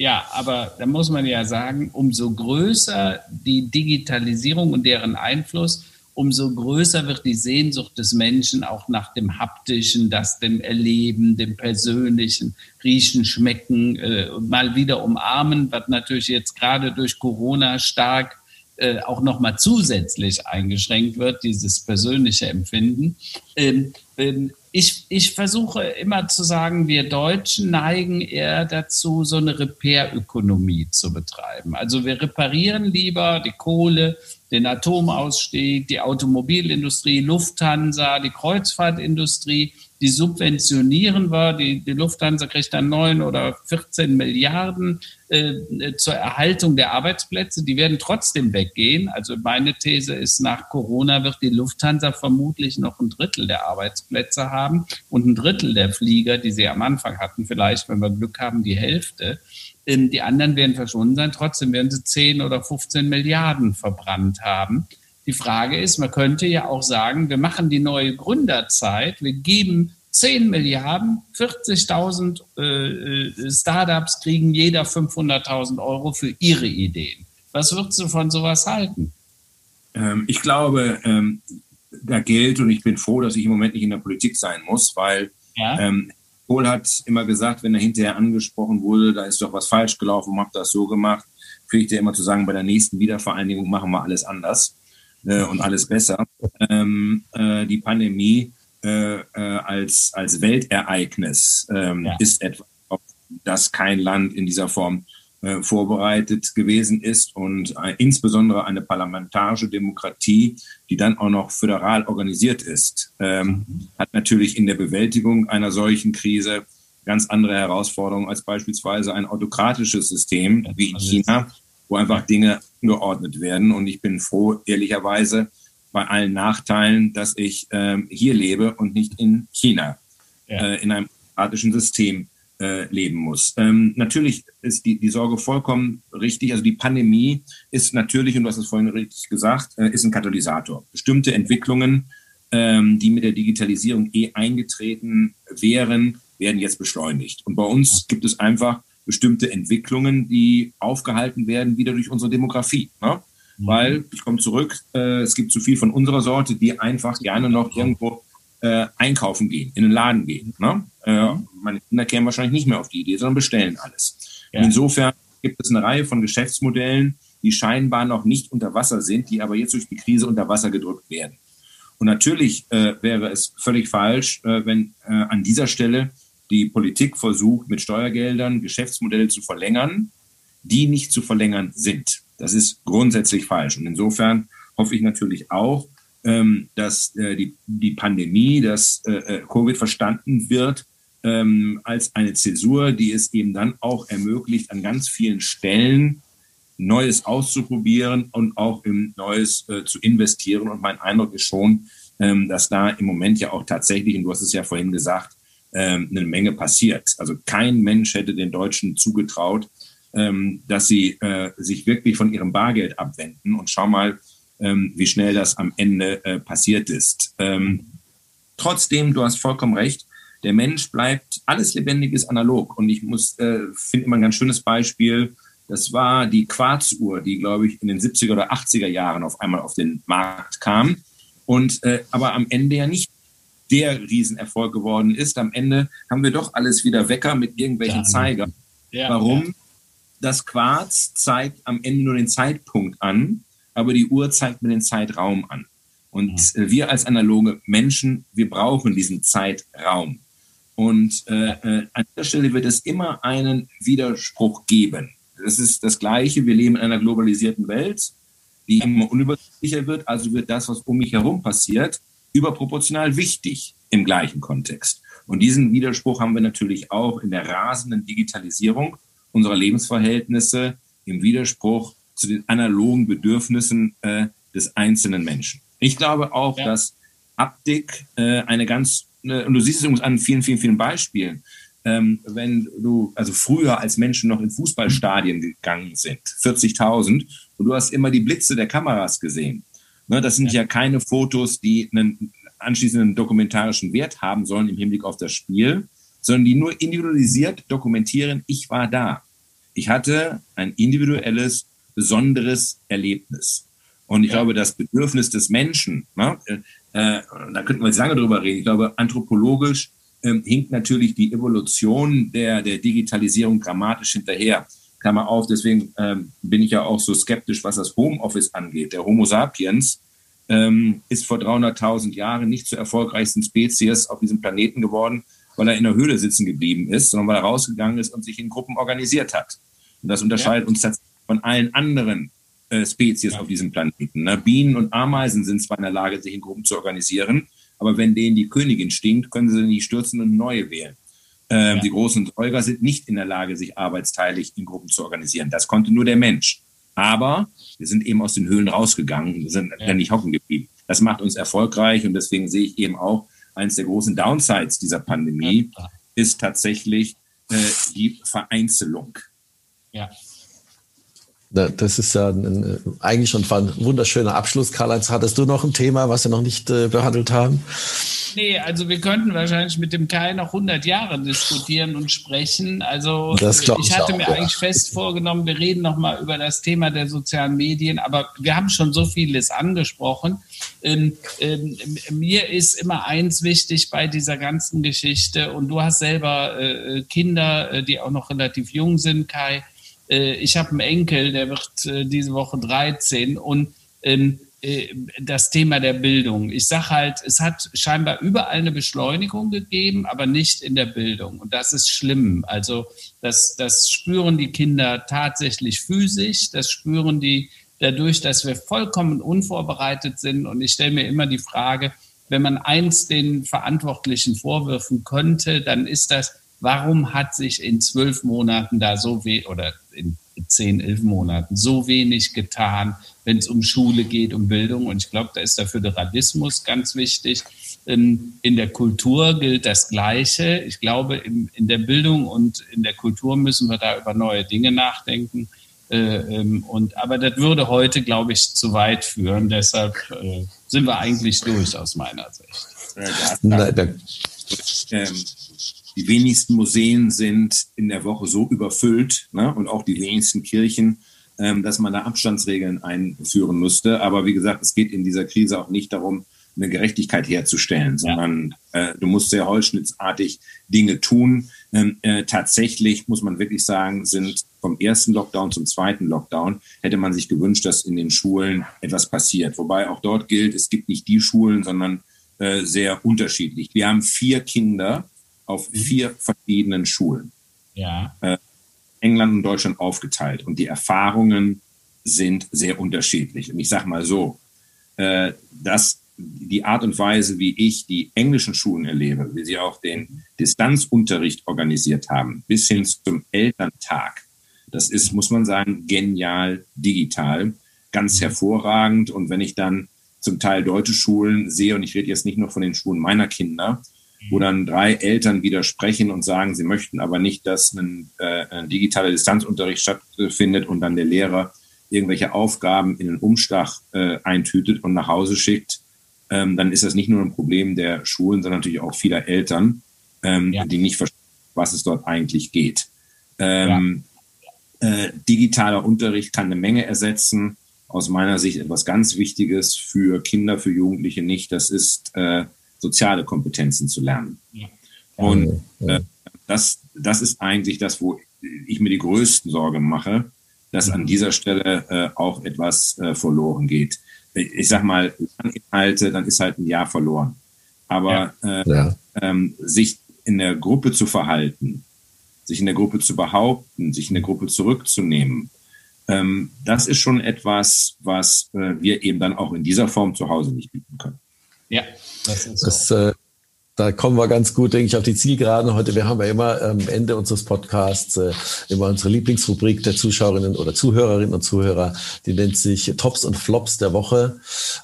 Ja, aber da muss man ja sagen, umso größer die Digitalisierung und deren Einfluss, umso größer wird die Sehnsucht des Menschen auch nach dem haptischen, das dem Erleben, dem persönlichen, Riechen, Schmecken, äh, mal wieder umarmen, was natürlich jetzt gerade durch Corona stark äh, auch nochmal zusätzlich eingeschränkt wird, dieses persönliche Empfinden. Ähm, ähm, ich, ich versuche immer zu sagen, wir Deutschen neigen eher dazu, so eine Repair-Ökonomie zu betreiben. Also wir reparieren lieber die Kohle, den Atomausstieg, die Automobilindustrie, Lufthansa, die Kreuzfahrtindustrie, die subventionieren wir. Die, die Lufthansa kriegt dann neun oder 14 Milliarden äh, zur Erhaltung der Arbeitsplätze. Die werden trotzdem weggehen. Also meine These ist, nach Corona wird die Lufthansa vermutlich noch ein Drittel der Arbeitsplätze haben und ein Drittel der Flieger, die sie am Anfang hatten, vielleicht, wenn wir Glück haben, die Hälfte. Ähm, die anderen werden verschwunden sein. Trotzdem werden sie 10 oder 15 Milliarden verbrannt haben. Die Frage ist, man könnte ja auch sagen, wir machen die neue Gründerzeit, wir geben 10 Milliarden, 40.000 äh, äh, Startups kriegen jeder 500.000 Euro für ihre Ideen. Was würdest du von sowas halten? Ähm, ich glaube, ähm, da gilt, und ich bin froh, dass ich im Moment nicht in der Politik sein muss, weil ja? ähm, Kohl hat immer gesagt, wenn er hinterher angesprochen wurde, da ist doch was falsch gelaufen, habt das so gemacht, kriegt er immer zu sagen, bei der nächsten Wiedervereinigung machen wir alles anders äh, und alles besser. Ähm, äh, die Pandemie äh, äh, als, als Weltereignis ähm, ja. ist etwas, auf das kein Land in dieser Form äh, vorbereitet gewesen ist und äh, insbesondere eine parlamentarische Demokratie, die dann auch noch föderal organisiert ist, ähm, hat natürlich in der Bewältigung einer solchen Krise ganz andere Herausforderungen als beispielsweise ein autokratisches System wie in China, wo einfach Dinge angeordnet werden. Und ich bin froh, ehrlicherweise, bei allen Nachteilen, dass ich ähm, hier lebe und nicht in China, ja. äh, in einem demokratischen System äh, leben muss. Ähm, natürlich ist die, die Sorge vollkommen richtig. Also die Pandemie ist natürlich, und du hast es vorhin richtig gesagt, äh, ist ein Katalysator. Bestimmte Entwicklungen, ähm, die mit der Digitalisierung eh eingetreten wären, werden jetzt beschleunigt. Und bei uns gibt es einfach bestimmte Entwicklungen, die aufgehalten werden, wieder durch unsere Demografie. Ne? Mhm. Weil, ich komme zurück, äh, es gibt zu viel von unserer Sorte, die einfach gerne noch irgendwo äh, einkaufen gehen, in den Laden gehen. Ne? Äh, meine Kinder kämen wahrscheinlich nicht mehr auf die Idee, sondern bestellen alles. Ja. insofern gibt es eine Reihe von Geschäftsmodellen, die scheinbar noch nicht unter Wasser sind, die aber jetzt durch die Krise unter Wasser gedrückt werden. Und natürlich äh, wäre es völlig falsch, äh, wenn äh, an dieser Stelle die Politik versucht, mit Steuergeldern Geschäftsmodelle zu verlängern, die nicht zu verlängern sind. Das ist grundsätzlich falsch. Und insofern hoffe ich natürlich auch, ähm, dass äh, die, die Pandemie, dass äh, äh, Covid verstanden wird ähm, als eine Zäsur, die es eben dann auch ermöglicht, an ganz vielen Stellen Neues auszuprobieren und auch in Neues zu investieren. Und mein Eindruck ist schon, ähm, dass da im Moment ja auch tatsächlich, und du hast es ja vorhin gesagt, ähm, eine Menge passiert. Also kein Mensch hätte den Deutschen zugetraut, ähm, dass sie äh, sich wirklich von ihrem Bargeld abwenden. Und schau mal, ähm, wie schnell das am Ende äh, passiert ist. Ähm, trotzdem, du hast vollkommen recht, der Mensch bleibt, alles Lebendiges analog. Und ich muss, äh, finde immer ein ganz schönes Beispiel, das war die Quarzuhr, die, glaube ich, in den 70er oder 80er Jahren auf einmal auf den Markt kam. Und äh, aber am Ende ja nicht der Riesenerfolg geworden ist. Am Ende haben wir doch alles wieder Wecker mit irgendwelchen ja. Zeigern. Ja, Warum? Ja. Das Quarz zeigt am Ende nur den Zeitpunkt an aber die Uhr zeigt mir den Zeitraum an. Und äh, wir als analoge Menschen, wir brauchen diesen Zeitraum. Und äh, äh, an dieser Stelle wird es immer einen Widerspruch geben. Das ist das Gleiche. Wir leben in einer globalisierten Welt, die immer unübersichtlicher wird. Also wird das, was um mich herum passiert, überproportional wichtig im gleichen Kontext. Und diesen Widerspruch haben wir natürlich auch in der rasenden Digitalisierung unserer Lebensverhältnisse im Widerspruch zu den analogen Bedürfnissen äh, des einzelnen Menschen. Ich glaube auch, ja. dass Haptik äh, eine ganz, äh, und du siehst es übrigens an vielen, vielen, vielen Beispielen, ähm, wenn du, also früher als Menschen noch in Fußballstadien gegangen sind, 40.000, und du hast immer die Blitze der Kameras gesehen. Ne, das sind ja. ja keine Fotos, die einen anschließenden dokumentarischen Wert haben sollen im Hinblick auf das Spiel, sondern die nur individualisiert dokumentieren, ich war da. Ich hatte ein individuelles, besonderes Erlebnis. Und ich ja. glaube, das Bedürfnis des Menschen, ne, äh, äh, da könnten wir jetzt lange drüber reden, ich glaube, anthropologisch ähm, hinkt natürlich die Evolution der, der Digitalisierung dramatisch hinterher. Klammer auf, deswegen ähm, bin ich ja auch so skeptisch, was das Homeoffice angeht. Der Homo sapiens ähm, ist vor 300.000 Jahren nicht zur erfolgreichsten Spezies auf diesem Planeten geworden, weil er in der Höhle sitzen geblieben ist, sondern weil er rausgegangen ist und sich in Gruppen organisiert hat. Und das unterscheidet ja. uns tatsächlich von allen anderen äh, Spezies ja. auf diesem Planeten. Ne? Bienen und Ameisen sind zwar in der Lage, sich in Gruppen zu organisieren, aber wenn denen die Königin stinkt, können sie nicht stürzen und neue wählen. Ähm, ja. Die großen Säuger sind nicht in der Lage, sich arbeitsteilig in Gruppen zu organisieren. Das konnte nur der Mensch. Aber wir sind eben aus den Höhlen rausgegangen, sind ja. nicht hocken geblieben. Das macht uns erfolgreich und deswegen sehe ich eben auch, eines der großen Downsides dieser Pandemie ja. ist tatsächlich äh, die Vereinzelung. Ja. Das ist ja ein, eigentlich schon ein wunderschöner Abschluss. Karl-Heinz, hattest du noch ein Thema, was wir noch nicht äh, behandelt haben? Nee, also wir könnten wahrscheinlich mit dem Kai noch 100 Jahre diskutieren und sprechen. Also ich, ich hatte auch, mir ja. eigentlich fest vorgenommen, wir reden noch mal über das Thema der sozialen Medien, aber wir haben schon so vieles angesprochen. Ähm, ähm, mir ist immer eins wichtig bei dieser ganzen Geschichte und du hast selber äh, Kinder, äh, die auch noch relativ jung sind, Kai äh, ich habe einen Enkel, der wird äh, diese Woche 13 und ähm, äh, das Thema der Bildung. Ich sage halt, es hat scheinbar überall eine Beschleunigung gegeben, aber nicht in der Bildung. Und das ist schlimm. Also das, das spüren die Kinder tatsächlich physisch, das spüren die dadurch, dass wir vollkommen unvorbereitet sind. Und ich stelle mir immer die Frage, wenn man eins den Verantwortlichen vorwürfen könnte, dann ist das, warum hat sich in zwölf Monaten da so weh oder in zehn, elf Monaten so wenig getan, wenn es um Schule geht, um Bildung. Und ich glaube, da ist der Föderalismus ganz wichtig. In, in der Kultur gilt das Gleiche. Ich glaube, in, in der Bildung und in der Kultur müssen wir da über neue Dinge nachdenken. Äh, ähm, und, aber das würde heute, glaube ich, zu weit führen. Deshalb äh, sind wir eigentlich durch aus meiner Sicht. Ja, da, da, ähm, die wenigsten Museen sind in der Woche so überfüllt ne? und auch die wenigsten Kirchen, ähm, dass man da Abstandsregeln einführen müsste. Aber wie gesagt, es geht in dieser Krise auch nicht darum, eine Gerechtigkeit herzustellen, sondern äh, du musst sehr holzschnittsartig Dinge tun. Ähm, äh, tatsächlich muss man wirklich sagen, sind vom ersten Lockdown zum zweiten Lockdown hätte man sich gewünscht, dass in den Schulen etwas passiert. Wobei auch dort gilt, es gibt nicht die Schulen, sondern äh, sehr unterschiedlich. Wir haben vier Kinder, auf vier verschiedenen Schulen. Ja. Äh, England und Deutschland aufgeteilt. Und die Erfahrungen sind sehr unterschiedlich. Und ich sage mal so, äh, dass die Art und Weise, wie ich die englischen Schulen erlebe, wie sie auch den Distanzunterricht organisiert haben, bis hin zum Elterntag, das ist, muss man sagen, genial digital, ganz mhm. hervorragend. Und wenn ich dann zum Teil deutsche Schulen sehe, und ich rede jetzt nicht nur von den Schulen meiner Kinder, wo dann drei Eltern widersprechen und sagen, sie möchten aber nicht, dass ein, äh, ein digitaler Distanzunterricht stattfindet und dann der Lehrer irgendwelche Aufgaben in den Umschlag äh, eintütet und nach Hause schickt, ähm, dann ist das nicht nur ein Problem der Schulen, sondern natürlich auch vieler Eltern, ähm, ja. die nicht verstehen, was es dort eigentlich geht. Ähm, ja. äh, digitaler Unterricht kann eine Menge ersetzen. Aus meiner Sicht etwas ganz Wichtiges für Kinder, für Jugendliche nicht. Das ist äh, soziale Kompetenzen zu lernen. Ja. Und äh, das, das ist eigentlich das, wo ich mir die größten Sorgen mache, dass an dieser Stelle äh, auch etwas äh, verloren geht. ich sag mal, Inhalte, dann ist halt ein Jahr verloren. Aber ja. Äh, ja. Ähm, sich in der Gruppe zu verhalten, sich in der Gruppe zu behaupten, sich in der Gruppe zurückzunehmen, ähm, das ist schon etwas, was äh, wir eben dann auch in dieser Form zu Hause nicht bieten können. Ja, das ist so. Das, äh, da kommen wir ganz gut, denke ich, auf die Zielgeraden heute. Wir haben ja immer am Ende unseres Podcasts äh, immer unsere Lieblingsrubrik der Zuschauerinnen oder Zuhörerinnen und Zuhörer. Die nennt sich Tops und Flops der Woche.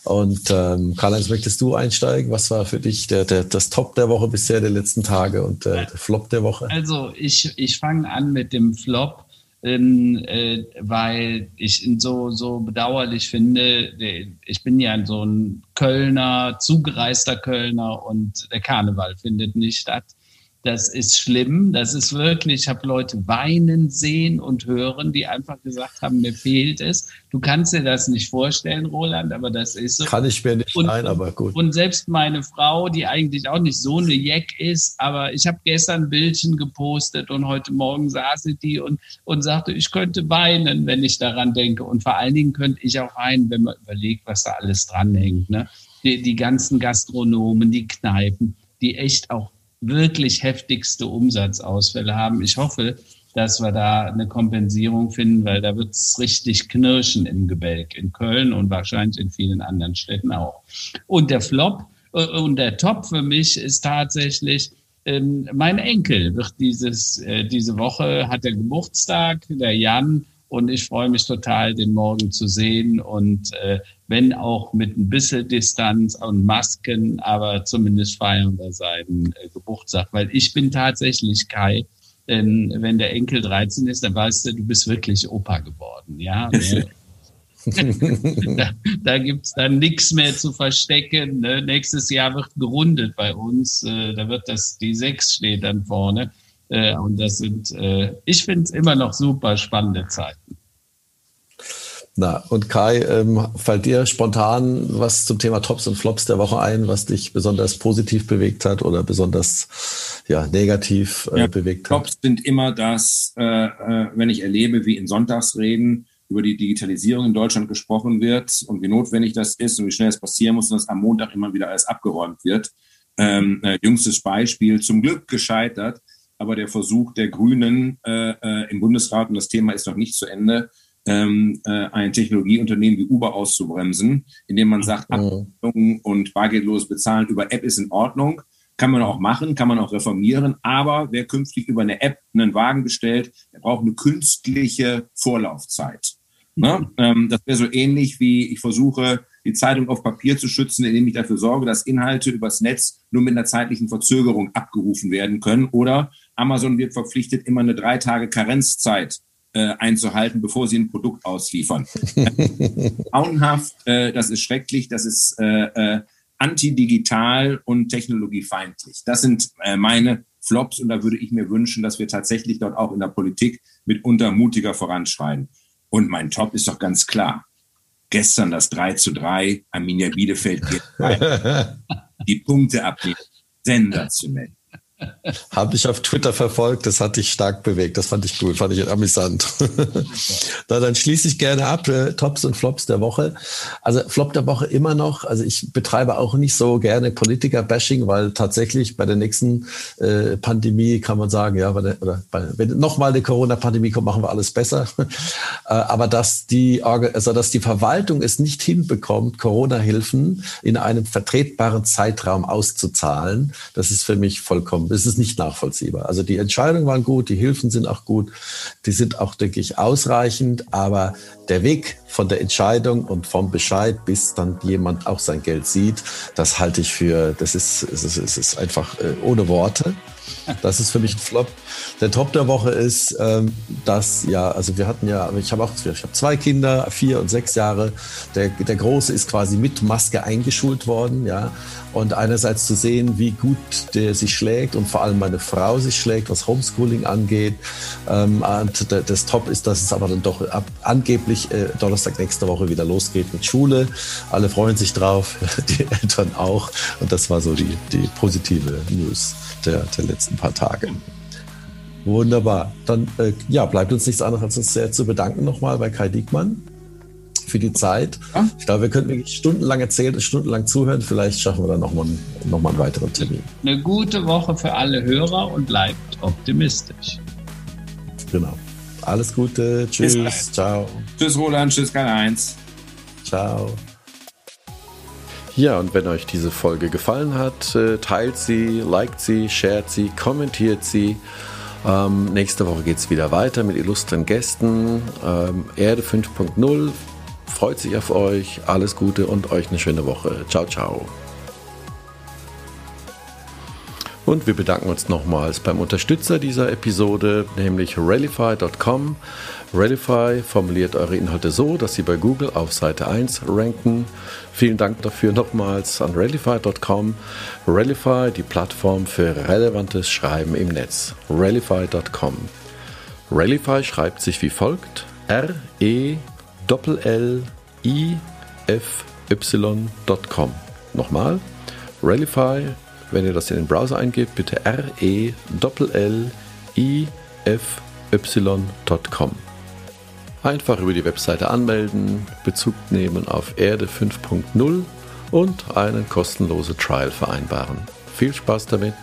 Und ähm, Karl-Heinz, möchtest du einsteigen? Was war für dich der, der, das Top der Woche bisher, der letzten Tage und äh, der Flop der Woche? Also ich, ich fange an mit dem Flop ähm, äh, weil ich ihn so, so bedauerlich finde. Ich bin ja so ein Kölner, zugereister Kölner und der Karneval findet nicht statt. Das ist schlimm. Das ist wirklich, ich habe Leute weinen sehen und hören, die einfach gesagt haben, mir fehlt es. Du kannst dir das nicht vorstellen, Roland, aber das ist so. Kann ich mir nicht, und, nein, aber gut. Und selbst meine Frau, die eigentlich auch nicht so eine Jeck ist, aber ich habe gestern ein Bildchen gepostet und heute Morgen saß sie die und, und sagte, ich könnte weinen, wenn ich daran denke. Und vor allen Dingen könnte ich auch weinen, wenn man überlegt, was da alles dranhängt. Ne? Die, die ganzen Gastronomen, die Kneipen, die echt auch wirklich heftigste Umsatzausfälle haben. Ich hoffe, dass wir da eine Kompensierung finden, weil da wird es richtig knirschen im Gebälk in Köln und wahrscheinlich in vielen anderen Städten auch. Und der Flop äh, und der Top für mich ist tatsächlich, ähm, mein Enkel wird dieses, äh, diese Woche hat er Geburtstag, der Jan, und ich freue mich total, den morgen zu sehen und äh, wenn auch mit ein bisschen Distanz und Masken, aber zumindest feiern wir seinen äh, Geburtstag, weil ich bin tatsächlich Kai. Denn wenn der Enkel 13 ist, dann weißt du, du bist wirklich Opa geworden, ja. da da gibt es dann nichts mehr zu verstecken. Ne? Nächstes Jahr wird gerundet bei uns. Äh, da wird das, die 6 steht dann vorne. Äh, und das sind, äh, ich finde es immer noch super spannende Zeiten. Na, und Kai, ähm, fällt dir spontan was zum Thema Tops und Flops der Woche ein, was dich besonders positiv bewegt hat oder besonders ja, negativ äh, ja, bewegt hat? Tops sind immer das, äh, äh, wenn ich erlebe, wie in Sonntagsreden über die Digitalisierung in Deutschland gesprochen wird und wie notwendig das ist und wie schnell es passieren muss und dass am Montag immer wieder alles abgeräumt wird. Ähm, äh, jüngstes Beispiel, zum Glück gescheitert, aber der Versuch der Grünen äh, äh, im Bundesrat, und das Thema ist noch nicht zu Ende, ähm, äh, ein Technologieunternehmen wie Uber auszubremsen, indem man sagt, mhm. und bargeldlos bezahlen über App ist in Ordnung. Kann man auch machen, kann man auch reformieren, aber wer künftig über eine App einen Wagen bestellt, der braucht eine künstliche Vorlaufzeit. Ne? Ähm, das wäre so ähnlich wie ich versuche, die Zeitung auf Papier zu schützen, indem ich dafür sorge, dass Inhalte übers Netz nur mit einer zeitlichen Verzögerung abgerufen werden können. Oder Amazon wird verpflichtet, immer eine drei Tage Karenzzeit äh, einzuhalten, bevor sie ein Produkt ausliefern. Grauenhaft, äh, das ist schrecklich, das ist äh, äh, antidigital und technologiefeindlich. Das sind äh, meine Flops und da würde ich mir wünschen, dass wir tatsächlich dort auch in der Politik mitunter mutiger voranschreiten. Und mein Top ist doch ganz klar. Gestern das 3 zu 3, Arminia Bielefeld die Punkte abnehmen. Sensationell. Habe ich auf Twitter verfolgt, das hat dich stark bewegt. Das fand ich cool, fand ich amüsant. Na, dann schließe ich gerne ab. Äh, Tops und Flops der Woche. Also Flop der Woche immer noch. Also ich betreibe auch nicht so gerne Politiker-Bashing, weil tatsächlich bei der nächsten äh, Pandemie kann man sagen, ja, bei der, oder bei, wenn nochmal eine Corona-Pandemie kommt, machen wir alles besser. äh, aber dass die, also dass die Verwaltung es nicht hinbekommt, Corona-Hilfen in einem vertretbaren Zeitraum auszuzahlen, das ist für mich vollkommen das ist nicht nachvollziehbar. Also die Entscheidungen waren gut, die Hilfen sind auch gut, die sind auch, denke ich, ausreichend, aber der Weg von der Entscheidung und vom Bescheid, bis dann jemand auch sein Geld sieht, das halte ich für, das ist, es ist, es ist einfach äh, ohne Worte. Das ist für mich ein Flop. Der Top der Woche ist, ähm, dass ja, also wir hatten ja, ich habe auch, ich habe zwei Kinder, vier und sechs Jahre. Der, der Große ist quasi mit Maske eingeschult worden, ja. Und einerseits zu sehen, wie gut der sich schlägt und vor allem meine Frau sich schlägt, was Homeschooling angeht. Ähm, und das Top ist, dass es aber dann doch ab, angeblich äh, Donnerstag nächste Woche wieder losgeht mit Schule. Alle freuen sich drauf, die Eltern auch. Und das war so die, die positive News der, der letzten paar Tage. Wunderbar. Dann äh, ja, bleibt uns nichts anderes, als uns sehr zu bedanken nochmal bei Kai Diekmann für die Zeit. Ja? Ich glaube, wir könnten wirklich stundenlang erzählen, stundenlang zuhören. Vielleicht schaffen wir dann nochmal noch mal einen weiteren Termin. Eine gute Woche für alle Hörer und bleibt optimistisch. Genau. Alles Gute. Tschüss. Ciao. Tschüss, Roland. Tschüss, Karl-Heinz. Ciao. Ja, und wenn euch diese Folge gefallen hat, äh, teilt sie, liked sie, shared sie, kommentiert sie. Ähm, nächste Woche geht es wieder weiter mit illustren Gästen. Ähm, Erde 5.0 freut sich auf euch. Alles Gute und euch eine schöne Woche. Ciao, ciao. Und wir bedanken uns nochmals beim Unterstützer dieser Episode, nämlich Rallify.com. Rallify formuliert eure Inhalte so, dass sie bei Google auf Seite 1 ranken. Vielen Dank dafür nochmals an Rallify.com. Rallify, die Plattform für relevantes Schreiben im Netz. Rallify.com. Rallify schreibt sich wie folgt: R-E-L-L-I-F-Y.com. Nochmal, Rallify wenn ihr das in den Browser eingebt, bitte R-E-L-L-I-F-Y.com. Einfach über die Webseite anmelden, Bezug nehmen auf Erde 5.0 und einen kostenlosen Trial vereinbaren. Viel Spaß damit!